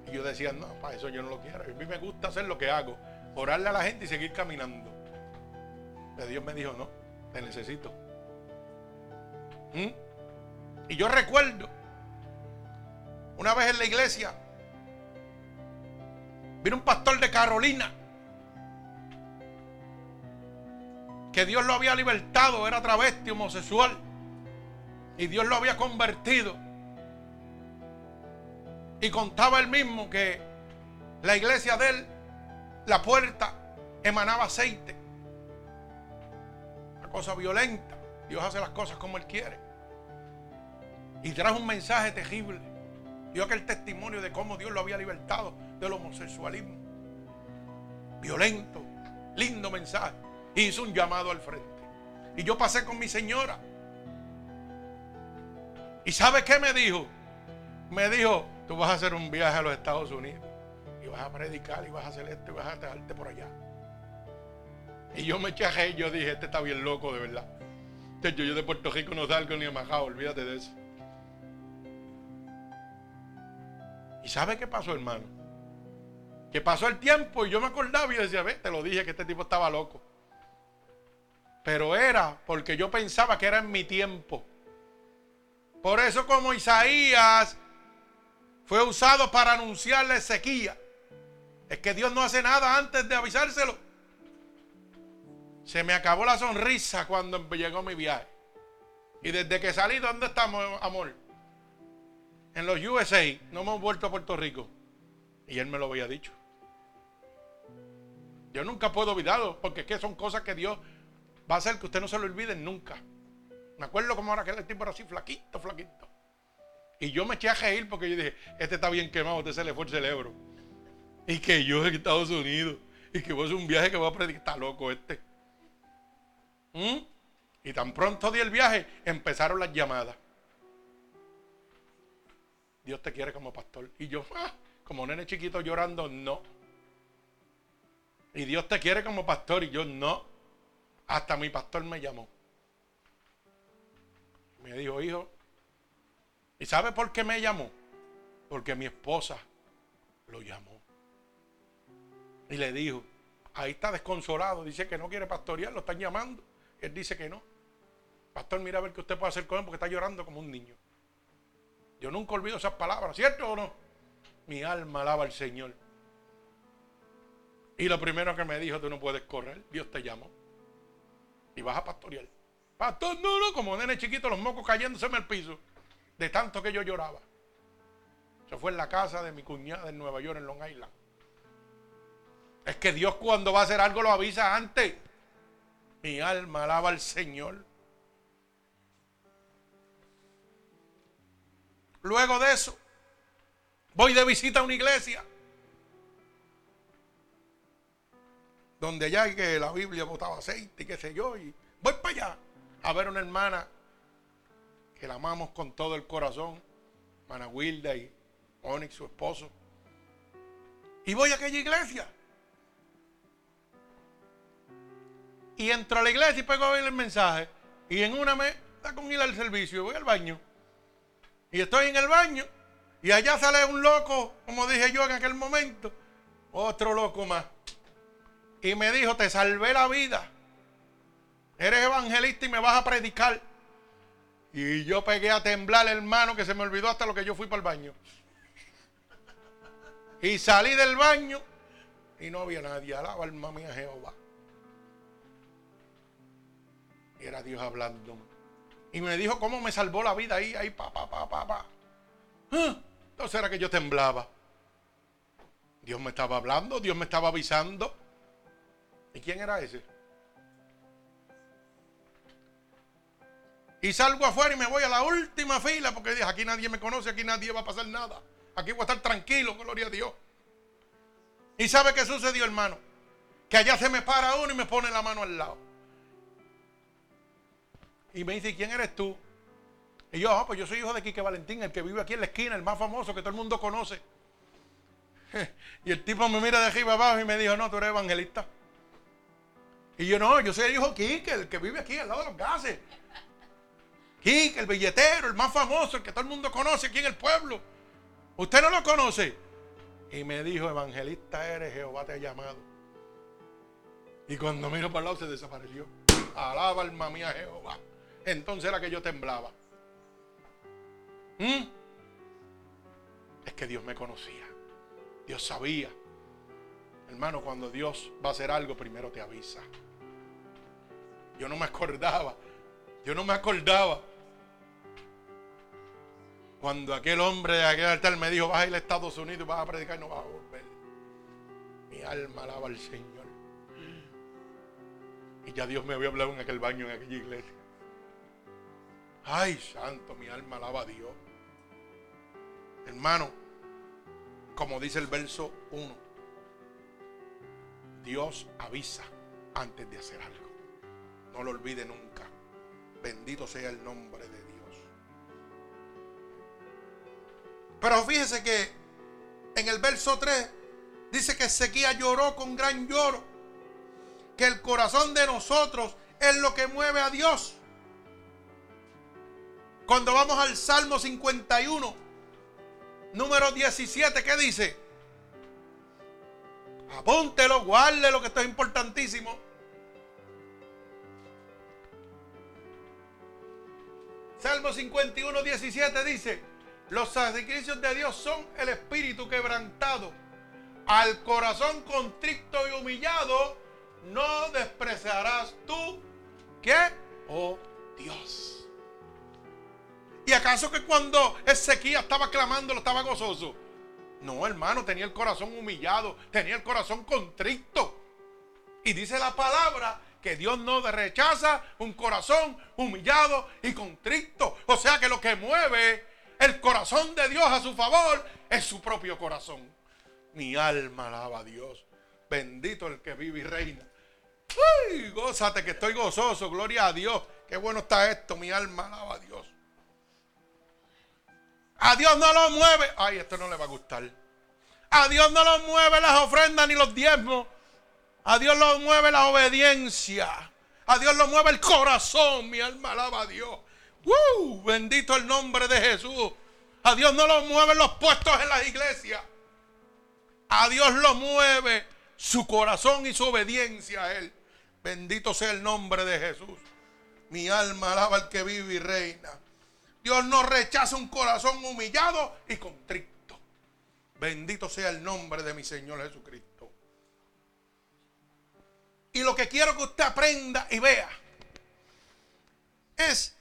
Y yo decía, no, para eso yo no lo quiero. A mí me gusta hacer lo que hago. Orarle a la gente y seguir caminando. Pero Dios me dijo, no, te necesito. ¿Mm? Y yo recuerdo una vez en la iglesia, vino un pastor de Carolina que Dios lo había libertado, era travesti homosexual y Dios lo había convertido. Y contaba él mismo que la iglesia de él, la puerta emanaba aceite. Cosa violenta. Dios hace las cosas como él quiere. Y trajo un mensaje terrible dio aquel testimonio de cómo Dios lo había libertado del homosexualismo. Violento, lindo mensaje. Hizo un llamado al frente. Y yo pasé con mi señora. ¿Y sabe qué me dijo? Me dijo, tú vas a hacer un viaje a los Estados Unidos. Y vas a predicar y vas a hacer esto y vas a dejarte por allá. Y yo me eché yo dije, este está bien loco de verdad. Yo, yo de Puerto Rico no salgo ni a Majao, olvídate de eso. ¿Y sabe qué pasó, hermano? Que pasó el tiempo y yo me acordaba y decía, ve, te lo dije que este tipo estaba loco. Pero era porque yo pensaba que era en mi tiempo. Por eso como Isaías fue usado para anunciarle sequía. Es que Dios no hace nada antes de avisárselo. Se me acabó la sonrisa cuando llegó mi viaje. Y desde que salí, ¿dónde estamos, amor? en los USA, no hemos vuelto a Puerto Rico. Y él me lo había dicho. Yo nunca puedo olvidarlo, porque es que son cosas que Dios va a hacer que usted no se lo olvide nunca. Me acuerdo como ahora que el era así, flaquito, flaquito. Y yo me eché a reír porque yo dije, este está bien quemado, este se le fue el cerebro. Y que yo en Estados Unidos, y que voy a un viaje que voy a predicar, está loco este. ¿Mm? Y tan pronto di el viaje, empezaron las llamadas. Dios te quiere como pastor. Y yo, ah, como nene chiquito llorando, no. Y Dios te quiere como pastor y yo no. Hasta mi pastor me llamó. Me dijo, hijo, ¿y sabe por qué me llamó? Porque mi esposa lo llamó. Y le dijo, ahí está desconsolado, dice que no quiere pastorear, lo están llamando. Él dice que no. Pastor, mira a ver qué usted puede hacer con él porque está llorando como un niño. Yo nunca olvido esas palabras, ¿cierto o no? Mi alma alaba al Señor. Y lo primero que me dijo, tú no puedes correr, Dios te llamó. Y vas a pastorear. Pastor, no, no, como nene chiquito, los mocos cayéndose en el piso. De tanto que yo lloraba. Se fue en la casa de mi cuñada en Nueva York, en Long Island. Es que Dios cuando va a hacer algo lo avisa antes. Mi alma alaba al Señor. Luego de eso, voy de visita a una iglesia. Donde ya que la Biblia botaba aceite y qué sé yo. Y voy para allá a ver una hermana que la amamos con todo el corazón. Hermana Wilda y Onyx, su esposo. Y voy a aquella iglesia. Y entro a la iglesia y pego a ver el mensaje. Y en una me da con ir al servicio. Voy al baño. Y estoy en el baño. Y allá sale un loco, como dije yo en aquel momento. Otro loco más. Y me dijo, te salvé la vida. Eres evangelista y me vas a predicar. Y yo pegué a temblar, hermano, que se me olvidó hasta lo que yo fui para el baño. Y salí del baño y no había nadie. Alaba alma mía Jehová. Y era Dios hablando. Y me dijo cómo me salvó la vida ahí, ahí, pa, pa, pa, pa, pa. Ah, entonces era que yo temblaba. Dios me estaba hablando, Dios me estaba avisando. ¿Y quién era ese? Y salgo afuera y me voy a la última fila porque dije, aquí nadie me conoce, aquí nadie va a pasar nada. Aquí voy a estar tranquilo, gloria a Dios. ¿Y sabe qué sucedió, hermano? Que allá se me para uno y me pone la mano al lado. Y me dice, ¿quién eres tú? Y yo, ah, pues yo soy hijo de Quique Valentín, el que vive aquí en la esquina, el más famoso que todo el mundo conoce. Y el tipo me mira de arriba abajo y me dijo, no, tú eres evangelista. Y yo, no, yo soy el hijo Quique, el que vive aquí al lado de los gases. Quique, el billetero, el más famoso, el que todo el mundo conoce aquí en el pueblo. ¿Usted no lo conoce? Y me dijo, evangelista eres, Jehová te ha llamado. Y cuando miro para el lado se desapareció. Alaba alma mía Jehová. Entonces era que yo temblaba. ¿Mm? Es que Dios me conocía. Dios sabía. Hermano, cuando Dios va a hacer algo, primero te avisa. Yo no me acordaba. Yo no me acordaba. Cuando aquel hombre de aquel altar me dijo, vas a ir a Estados Unidos vas a predicar y no vas a volver. Mi alma alaba al Señor. Y ya Dios me había hablado en aquel baño, en aquella iglesia. Ay, santo, mi alma alaba a Dios. Hermano, como dice el verso 1, Dios avisa antes de hacer algo. No lo olvide nunca. Bendito sea el nombre de Dios. Pero fíjese que en el verso 3 dice que Ezequiel lloró con gran lloro. Que el corazón de nosotros es lo que mueve a Dios. Cuando vamos al Salmo 51, número 17, ¿qué dice? Apúntelo, guárdelo, que esto es importantísimo. Salmo 51, 17 dice, los sacrificios de Dios son el espíritu quebrantado. Al corazón contrito y humillado, no despreciarás tú. ¿Qué? Oh Dios. ¿Y acaso que cuando Ezequiel estaba clamando lo estaba gozoso? No, hermano, tenía el corazón humillado, tenía el corazón contrito. Y dice la palabra que Dios no rechaza un corazón humillado y contrito. O sea que lo que mueve el corazón de Dios a su favor es su propio corazón. Mi alma alaba a Dios. Bendito el que vive y reina. Uy, gózate que estoy gozoso, gloria a Dios. Qué bueno está esto, mi alma alaba a Dios. A Dios no lo mueve. Ay, esto no le va a gustar. A Dios no lo mueve las ofrendas ni los diezmos. A Dios lo mueve la obediencia. A Dios lo mueve el corazón. Mi alma alaba a Dios. ¡Uh! Bendito el nombre de Jesús. A Dios no lo mueven los puestos en la iglesia. A Dios lo mueve su corazón y su obediencia a Él. Bendito sea el nombre de Jesús. Mi alma alaba al que vive y reina. Dios no rechaza un corazón humillado y contrito. Bendito sea el nombre de mi Señor Jesucristo. Y lo que quiero que usted aprenda y vea es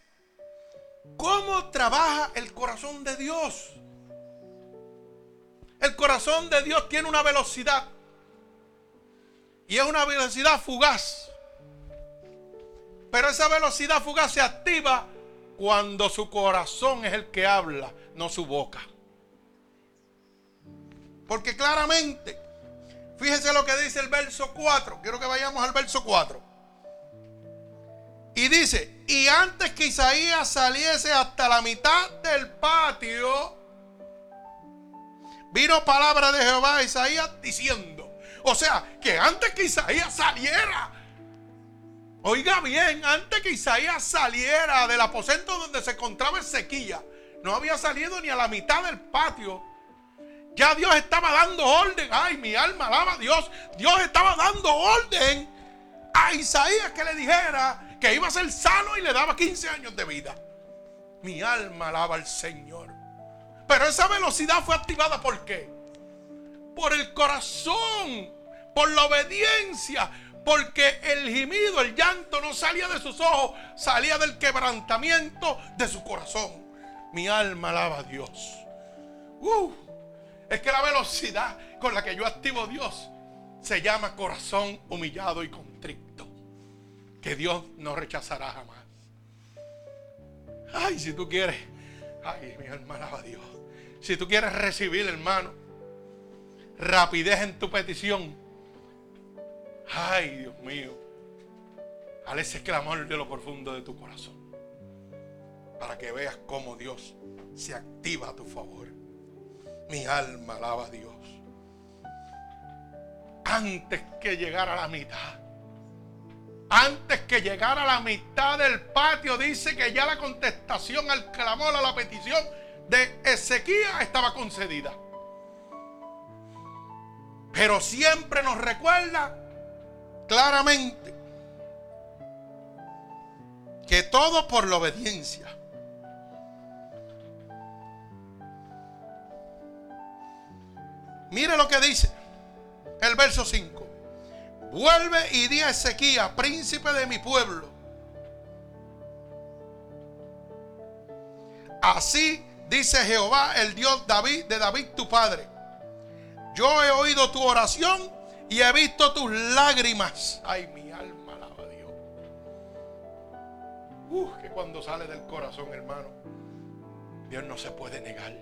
cómo trabaja el corazón de Dios. El corazón de Dios tiene una velocidad. Y es una velocidad fugaz. Pero esa velocidad fugaz se activa cuando su corazón es el que habla, no su boca. Porque claramente, fíjense lo que dice el verso 4. Quiero que vayamos al verso 4. Y dice, y antes que Isaías saliese hasta la mitad del patio, vino palabra de Jehová a Isaías diciendo, o sea, que antes que Isaías saliera Oiga bien, antes que Isaías saliera del aposento donde se encontraba sequía, no había salido ni a la mitad del patio. Ya Dios estaba dando orden. Ay, mi alma alaba a Dios. Dios estaba dando orden a Isaías que le dijera que iba a ser sano y le daba 15 años de vida. Mi alma alaba al Señor. Pero esa velocidad fue activada por qué? Por el corazón, por la obediencia, porque el gemido, el llanto no salía de sus ojos, salía del quebrantamiento de su corazón. Mi alma alaba a Dios. Uh, es que la velocidad con la que yo activo Dios se llama corazón humillado y contrito. Que Dios no rechazará jamás. Ay, si tú quieres, ay, mi alma alaba a Dios. Si tú quieres recibir, hermano, rapidez en tu petición Ay, Dios mío. Hale ese clamor de lo profundo de tu corazón. Para que veas cómo Dios se activa a tu favor. Mi alma alaba a Dios. Antes que llegara a la mitad. Antes que llegara a la mitad del patio, dice que ya la contestación al clamor, a la petición de Ezequiel estaba concedida. Pero siempre nos recuerda claramente que todo por la obediencia. Mire lo que dice el verso 5. Vuelve y di a Ezequías, príncipe de mi pueblo. Así dice Jehová, el Dios David de David tu padre. Yo he oído tu oración y he visto tus lágrimas. Ay, mi alma alaba a Dios. Uf, que cuando sale del corazón, hermano, Dios no se puede negar.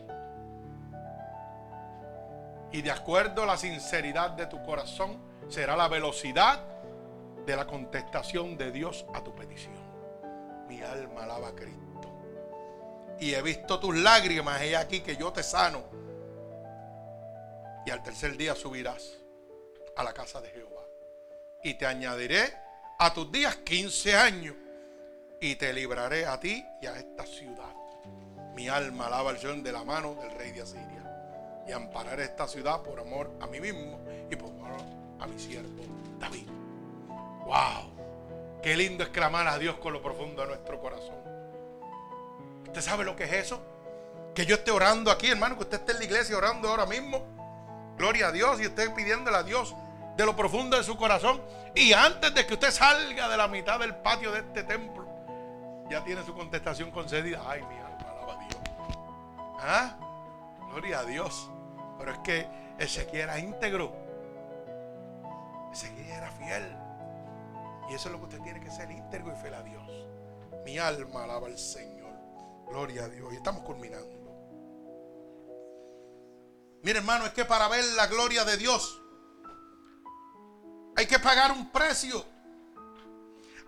Y de acuerdo a la sinceridad de tu corazón, será la velocidad de la contestación de Dios a tu petición. Mi alma alaba a Cristo. Y he visto tus lágrimas, he aquí que yo te sano. Y al tercer día subirás a la casa de Jehová. Y te añadiré a tus días 15 años. Y te libraré a ti y a esta ciudad. Mi alma alaba al Señor de la mano del rey de Asiria. Y ampararé esta ciudad por amor a mí mismo y por amor a mi siervo David. ¡Wow! Qué lindo es clamar a Dios con lo profundo de nuestro corazón. ¿Usted sabe lo que es eso? Que yo esté orando aquí, hermano, que usted esté en la iglesia orando ahora mismo. Gloria a Dios y esté pidiéndole a Dios de lo profundo de su corazón. Y antes de que usted salga de la mitad del patio de este templo, ya tiene su contestación concedida. Ay, mi alma, alaba a Dios. ¿Ah? Gloria a Dios. Pero es que Ezequiel era íntegro. Ezequiel era fiel. Y eso es lo que usted tiene que ser íntegro y fiel a Dios. Mi alma alaba al Señor. Gloria a Dios. Y estamos culminando. Mire hermano, es que para ver la gloria de Dios hay que pagar un precio.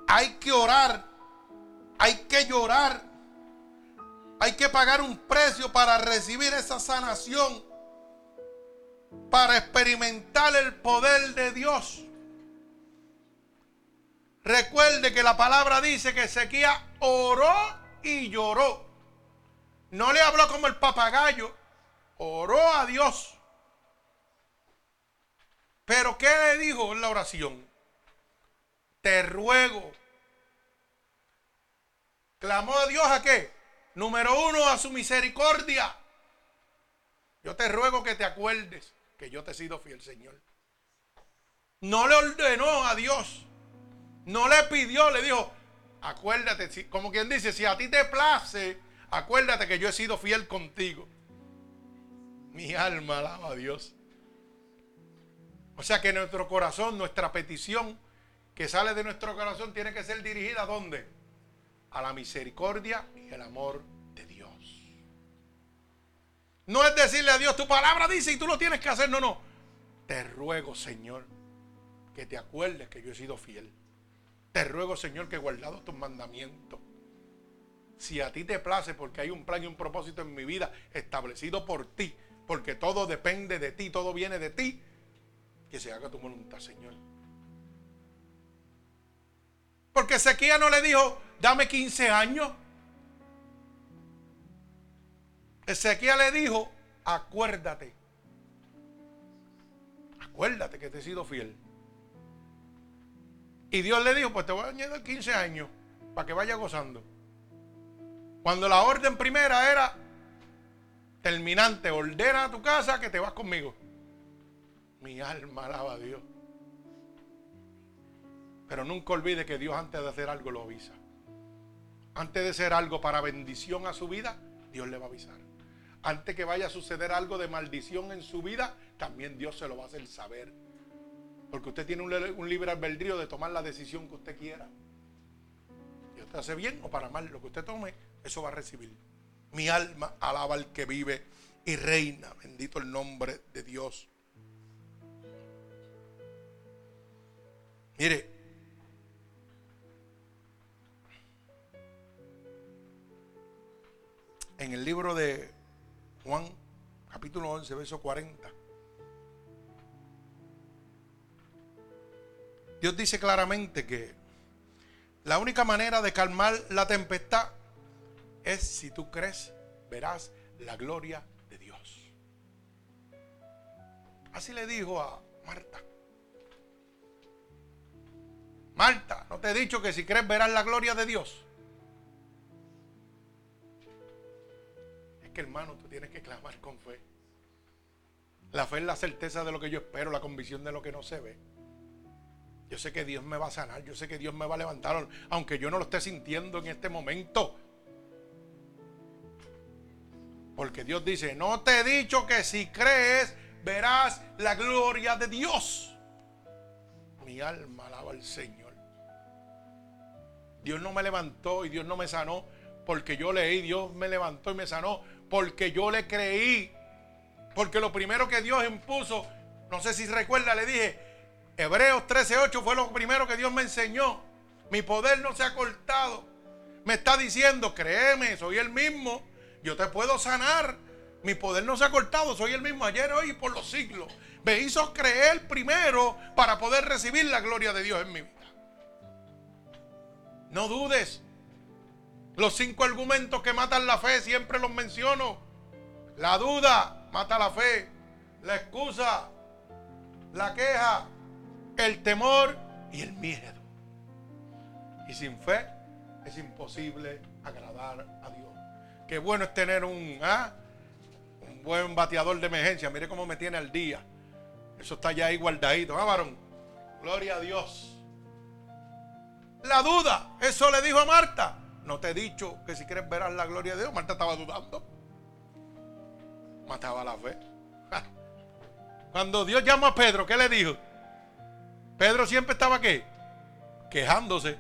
Hay que orar. Hay que llorar. Hay que pagar un precio para recibir esa sanación. Para experimentar el poder de Dios. Recuerde que la palabra dice que Ezequiel oró y lloró. No le habló como el papagayo. Oró a Dios. Pero ¿qué le dijo en la oración? Te ruego. Clamó a Dios a qué? Número uno, a su misericordia. Yo te ruego que te acuerdes que yo te he sido fiel, Señor. No le ordenó a Dios. No le pidió, le dijo, acuérdate, como quien dice, si a ti te place, acuérdate que yo he sido fiel contigo. Mi alma alaba a Dios. O sea que nuestro corazón, nuestra petición que sale de nuestro corazón tiene que ser dirigida a dónde? A la misericordia y el amor de Dios. No es decirle a Dios, tu palabra dice y tú lo tienes que hacer. No, no. Te ruego, Señor, que te acuerdes que yo he sido fiel. Te ruego, Señor, que he guardado tus mandamientos. Si a ti te place, porque hay un plan y un propósito en mi vida establecido por ti, porque todo depende de ti, todo viene de ti, que se haga tu voluntad, Señor. Porque Ezequiel no le dijo, dame 15 años. Ezequiel le dijo, acuérdate. Acuérdate que te he sido fiel. Y Dios le dijo, pues te voy a añadir 15 años para que vaya gozando. Cuando la orden primera era terminante, ordena a tu casa que te vas conmigo. Mi alma alaba a Dios. Pero nunca olvide que Dios antes de hacer algo lo avisa. Antes de hacer algo para bendición a su vida, Dios le va a avisar. Antes que vaya a suceder algo de maldición en su vida, también Dios se lo va a hacer saber. Porque usted tiene un, libre albedrío de tomar la decisión que usted quiera. Y usted hace bien o para mal, lo que usted tome, eso va a recibir. Mi alma alaba al que vive y reina. Bendito el nombre de Dios. Mire, en el libro de Juan, capítulo 11, verso 40. Dios dice claramente que la única manera de calmar la tempestad es si tú crees, verás la gloria de Dios. Así le dijo a Marta. Marta, ¿no te he dicho que si crees verás la gloria de Dios? Es que hermano, tú tienes que clamar con fe. La fe es la certeza de lo que yo espero, la convicción de lo que no se ve. Yo sé que Dios me va a sanar, yo sé que Dios me va a levantar, aunque yo no lo esté sintiendo en este momento. Porque Dios dice, no te he dicho que si crees verás la gloria de Dios. Mi alma alaba al Señor. Dios no me levantó y Dios no me sanó porque yo leí, Dios me levantó y me sanó porque yo le creí. Porque lo primero que Dios impuso, no sé si recuerda, le dije, Hebreos 13:8 fue lo primero que Dios me enseñó. Mi poder no se ha cortado. Me está diciendo, créeme, soy el mismo. Yo te puedo sanar. Mi poder no se ha cortado. Soy el mismo ayer, hoy y por los siglos. Me hizo creer primero para poder recibir la gloria de Dios en vida. No dudes. Los cinco argumentos que matan la fe siempre los menciono. La duda mata la fe. La excusa, la queja, el temor y el miedo. Y sin fe es imposible agradar a Dios. Qué bueno es tener un, ¿ah? un buen bateador de emergencia. Mire cómo me tiene al día. Eso está ya ahí guardadito. ¿Ah, varón? Gloria a Dios. La duda, eso le dijo a Marta. No te he dicho que si quieres ver la gloria de Dios. Marta estaba dudando. Mataba la fe. Cuando Dios llamó a Pedro, ¿qué le dijo? Pedro siempre estaba qué? quejándose.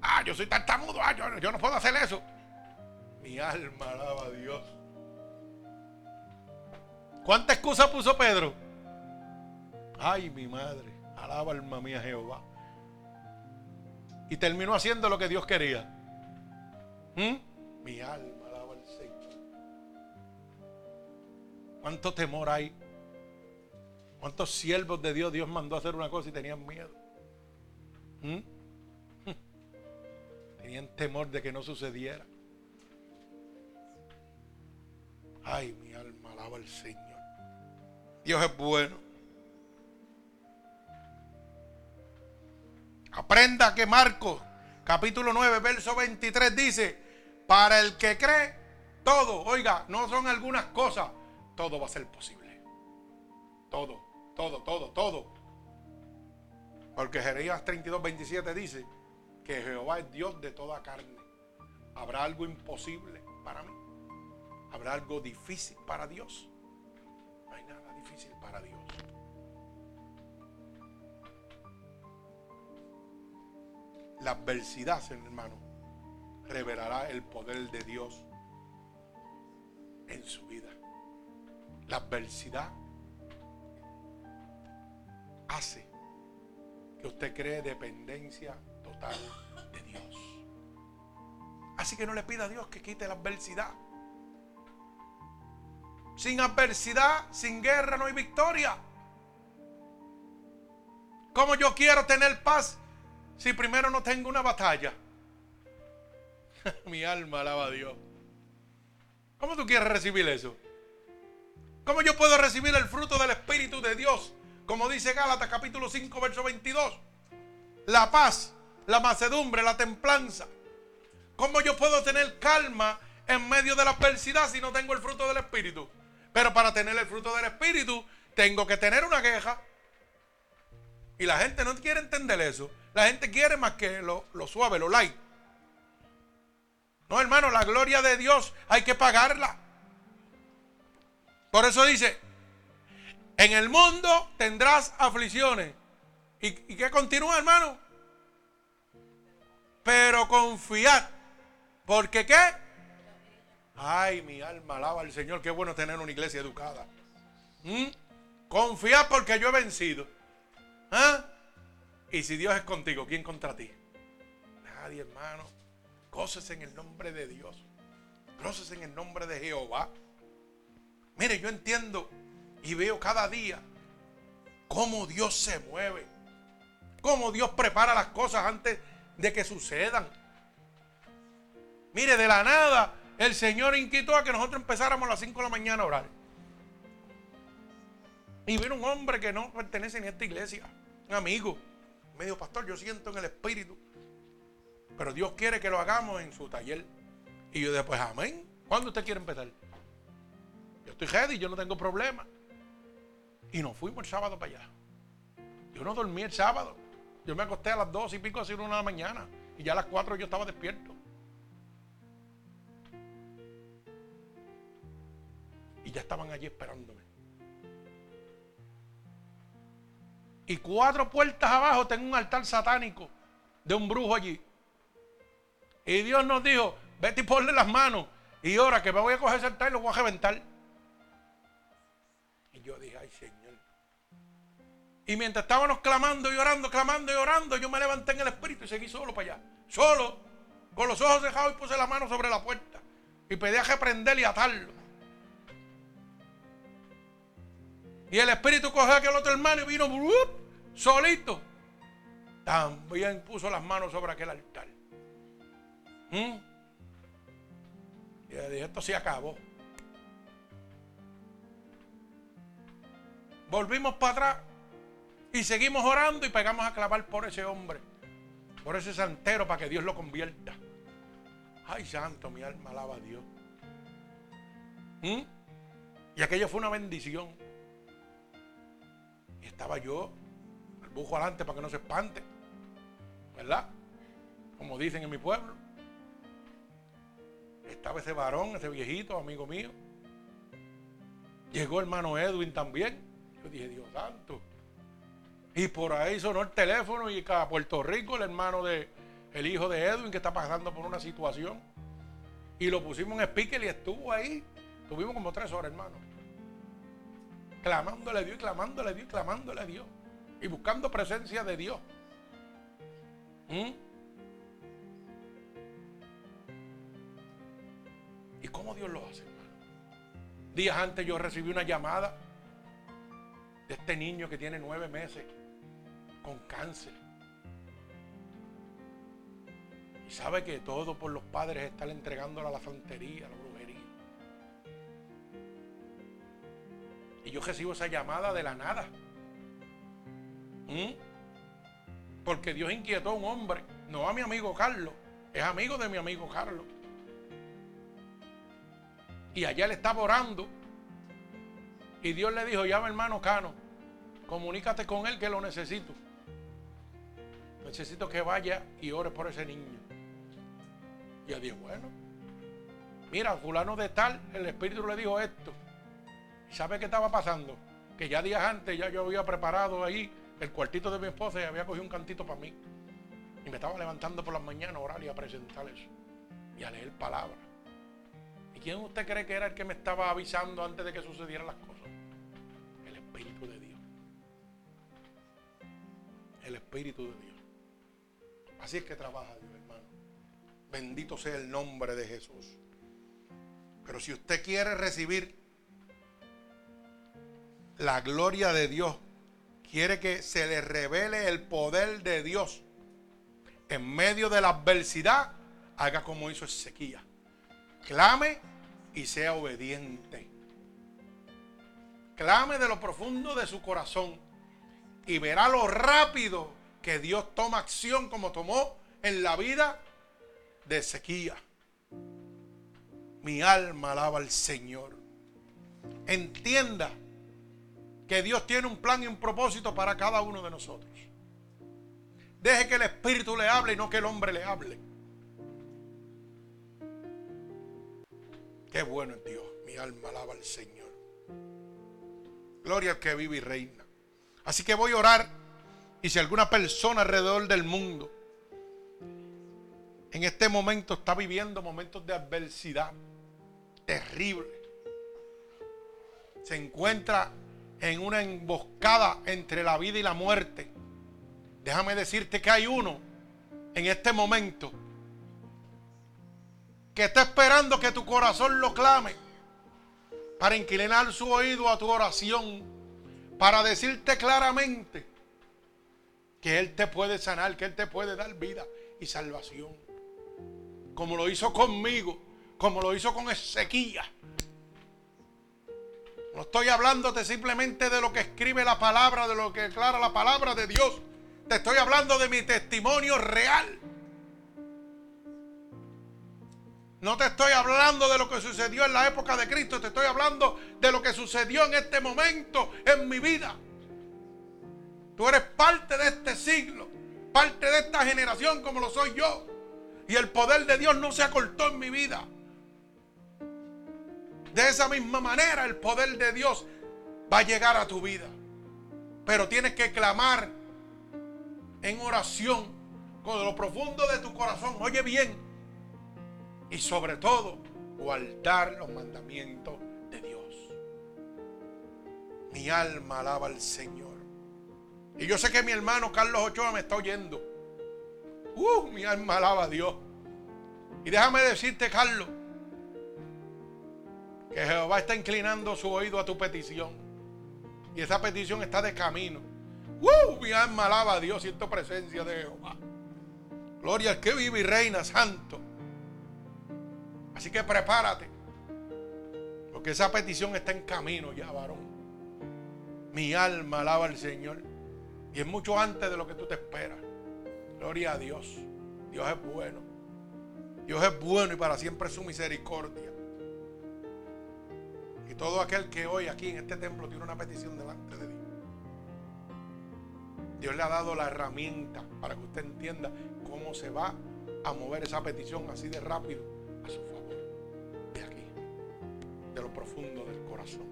Ah, yo soy tartamudo, ah, yo, yo no puedo hacer eso. Mi alma alaba a Dios. ¿Cuánta excusa puso Pedro? Ay, mi madre, alaba alma mía Jehová. Y terminó haciendo lo que Dios quería. ¿Mm? Mi alma alaba al Señor. ¿Cuánto temor hay? ¿Cuántos siervos de Dios Dios mandó a hacer una cosa y tenían miedo? ¿Mm? Tenían temor de que no sucediera. Ay, mi alma alaba al Señor. Dios es bueno. Aprenda que Marcos, capítulo 9, verso 23 dice, para el que cree, todo, oiga, no son algunas cosas, todo va a ser posible. Todo, todo, todo, todo. Porque Jeremías 32, 27 dice que Jehová es Dios de toda carne. ¿Habrá algo imposible para mí? ¿Habrá algo difícil para Dios? No hay nada difícil para Dios. La adversidad, hermano, revelará el poder de Dios en su vida. La adversidad hace que usted cree dependencia total de Dios. Así que no le pida a Dios que quite la adversidad. Sin adversidad, sin guerra no hay victoria. ¿Cómo yo quiero tener paz si primero no tengo una batalla? Mi alma alaba a Dios. ¿Cómo tú quieres recibir eso? ¿Cómo yo puedo recibir el fruto del Espíritu de Dios? Como dice Gálatas capítulo 5, verso 22. La paz, la macedumbre, la templanza. ¿Cómo yo puedo tener calma en medio de la adversidad si no tengo el fruto del Espíritu? Pero para tener el fruto del Espíritu, tengo que tener una queja. Y la gente no quiere entender eso. La gente quiere más que lo, suave, lo light. No, hermano, la gloria de Dios hay que pagarla. Por eso dice, en el mundo tendrás aflicciones. ¿Y, y qué continúa, hermano? Pero confiad. Porque qué? Ay, mi alma alaba al Señor. Qué bueno tener una iglesia educada. ¿Mm? Confía porque yo he vencido. ¿Ah? Y si Dios es contigo, ¿quién contra ti? Nadie, hermano. Goces en el nombre de Dios. Goces en el nombre de Jehová. Mire, yo entiendo y veo cada día cómo Dios se mueve. Cómo Dios prepara las cosas antes de que sucedan. Mire, de la nada el Señor inquietó a que nosotros empezáramos a las 5 de la mañana a orar. Y vino un hombre que no pertenece ni a esta iglesia, un amigo. Me dijo, pastor, yo siento en el espíritu. Pero Dios quiere que lo hagamos en su taller. Y yo después, amén. ¿Cuándo usted quiere empezar? Yo estoy ready, yo no tengo problema. Y nos fuimos el sábado para allá. Yo no dormí el sábado. Yo me acosté a las dos y pico, así una de la mañana. Y ya a las cuatro yo estaba despierto. Y ya estaban allí esperándome. Y cuatro puertas abajo tengo un altar satánico de un brujo allí. Y Dios nos dijo, vete y ponle las manos. Y ahora que me voy a coger ese altar y lo voy a reventar. Y yo dije, ay Señor. Y mientras estábamos clamando y orando, clamando y orando, yo me levanté en el espíritu y seguí solo para allá. Solo, con los ojos cerrados y puse la mano sobre la puerta. Y pedí a reprender y atarlo. Y el espíritu cogió a aquel otro hermano y vino solito. También puso las manos sobre aquel altar. ¿Mm? Y le dije, esto se acabó. Volvimos para atrás y seguimos orando y pegamos a clavar por ese hombre, por ese santero, para que Dios lo convierta. Ay, santo, mi alma alaba a Dios. ¿Mm? Y aquello fue una bendición estaba yo, el bujo adelante para que no se espante. ¿Verdad? Como dicen en mi pueblo. Estaba ese varón, ese viejito, amigo mío. Llegó hermano Edwin también. Yo dije, Dios santo. Y por ahí sonó el teléfono y a Puerto Rico el hermano de, el hijo de Edwin que está pasando por una situación. Y lo pusimos en speaker y estuvo ahí. Tuvimos como tres horas, hermano. Clamándole a Dios, clamándole a Dios, clamándole a Dios. Y buscando presencia de Dios. ¿Mm? ¿Y cómo Dios lo hace, hermano? Días antes yo recibí una llamada de este niño que tiene nueve meses con cáncer. Y sabe que todo por los padres están entregándolo a la santería, Y yo recibo esa llamada de la nada. ¿Mm? Porque Dios inquietó a un hombre, no a mi amigo Carlos, es amigo de mi amigo Carlos. Y allá le estaba orando. Y Dios le dijo, llama hermano Cano, comunícate con él que lo necesito. Necesito que vaya y ore por ese niño. Y yo dije, bueno, mira, fulano de tal, el Espíritu le dijo esto. ¿Y sabe qué estaba pasando? Que ya días antes ya yo había preparado ahí el cuartito de mi esposa y había cogido un cantito para mí. Y me estaba levantando por las mañanas a orar y a presentar eso. Y a leer palabras. ¿Y quién usted cree que era el que me estaba avisando antes de que sucedieran las cosas? El Espíritu de Dios. El Espíritu de Dios. Así es que trabaja Dios, hermano. Bendito sea el nombre de Jesús. Pero si usted quiere recibir la gloria de Dios, quiere que se le revele el poder de Dios en medio de la adversidad, haga como hizo Ezequiel. Clame y sea obediente. Clame de lo profundo de su corazón y verá lo rápido que Dios toma acción como tomó en la vida de Ezequiel. Mi alma alaba al Señor. Entienda que Dios tiene un plan y un propósito para cada uno de nosotros. Deje que el Espíritu le hable y no que el hombre le hable. Qué bueno es Dios. Mi alma alaba al Señor. Gloria al que vive y reina. Así que voy a orar y si alguna persona alrededor del mundo en este momento está viviendo momentos de adversidad terrible, se encuentra en una emboscada entre la vida y la muerte, déjame decirte que hay uno en este momento que está esperando que tu corazón lo clame para inclinar su oído a tu oración, para decirte claramente que Él te puede sanar, que Él te puede dar vida y salvación. Como lo hizo conmigo, como lo hizo con Ezequiel. No estoy hablándote simplemente de lo que escribe la palabra, de lo que declara la palabra de Dios. Te estoy hablando de mi testimonio real. No te estoy hablando de lo que sucedió en la época de Cristo, te estoy hablando de lo que sucedió en este momento en mi vida. Tú eres parte de este siglo, parte de esta generación como lo soy yo. Y el poder de Dios no se acortó en mi vida. De esa misma manera el poder de Dios va a llegar a tu vida. Pero tienes que clamar en oración con lo profundo de tu corazón. Oye bien. Y sobre todo, guardar los mandamientos de Dios. Mi alma alaba al Señor. Y yo sé que mi hermano Carlos Ochoa me está oyendo. Uh, mi alma alaba a Dios. Y déjame decirte, Carlos, que Jehová está inclinando su oído a tu petición. Y esa petición está de camino. Uh, mi alma alaba a Dios, siento presencia de Jehová. Gloria al que vive y reina santo. Así que prepárate. Porque esa petición está en camino ya, varón. Mi alma alaba al Señor. Y es mucho antes de lo que tú te esperas. Gloria a Dios. Dios es bueno. Dios es bueno y para siempre es su misericordia. Todo aquel que hoy aquí en este templo tiene una petición delante de Dios. Dios le ha dado la herramienta para que usted entienda cómo se va a mover esa petición así de rápido a su favor. De aquí, de lo profundo del corazón.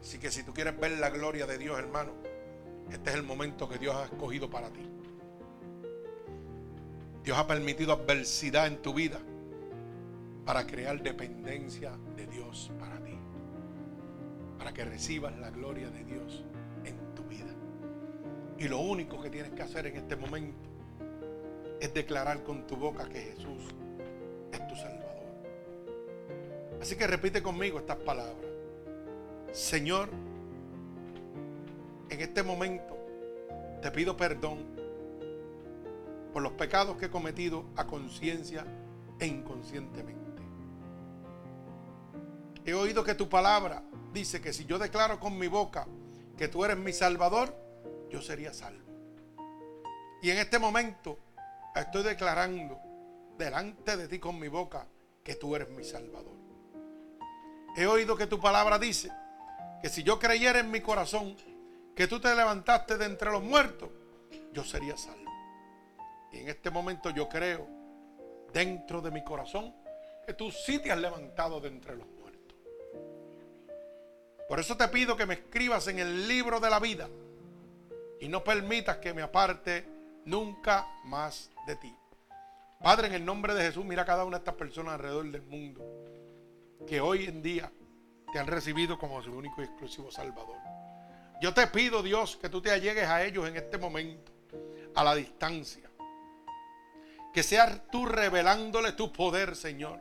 Así que si tú quieres ver la gloria de Dios, hermano, Este es el momento que Dios ha escogido para ti. Dios ha permitido adversidad en tu vida para crear dependencia de Dios para ti. Para que recibas la gloria de Dios en tu vida. Y lo único que tienes que hacer en este momento es declarar con tu boca que Jesús es tu Salvador. Así que repite conmigo estas palabras. Señor, en este momento te pido perdón por los pecados que he cometido a conciencia e inconscientemente. He oído que tu palabra dice que si yo declaro con mi boca que tú eres mi salvador, yo sería salvo. Y en este momento estoy declarando delante de ti con mi boca que tú eres mi salvador. He oído que tu palabra dice que si yo creyera en mi corazón que tú te levantaste de entre los muertos, yo sería salvo. Y en este momento yo creo dentro de mi corazón que tú sí te has levantado de entre los muertos. Por eso te pido que me escribas en el libro de la vida y no permitas que me aparte nunca más de ti. Padre, en el nombre de Jesús, mira a cada una de estas personas alrededor del mundo que hoy en día te han recibido como su único y exclusivo Salvador. Yo te pido, Dios, que tú te allegues a ellos en este momento, a la distancia. Que seas tú revelándole tu poder, Señor,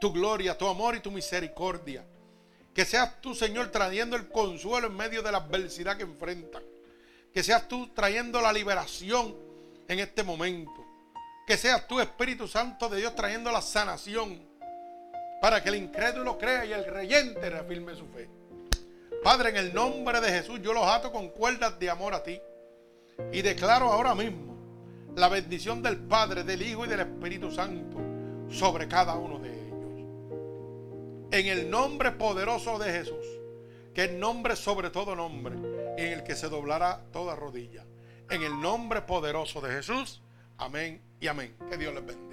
tu gloria, tu amor y tu misericordia. Que seas tú, Señor, trayendo el consuelo en medio de la adversidad que enfrentan. Que seas tú trayendo la liberación en este momento. Que seas tú, Espíritu Santo de Dios, trayendo la sanación. Para que el incrédulo crea y el reyente reafirme su fe. Padre, en el nombre de Jesús, yo los ato con cuerdas de amor a ti. Y declaro ahora mismo la bendición del Padre, del Hijo y del Espíritu Santo sobre cada uno de ellos. En el nombre poderoso de Jesús, que es nombre sobre todo nombre, en el que se doblará toda rodilla. En el nombre poderoso de Jesús, amén y amén. Que Dios les bendiga.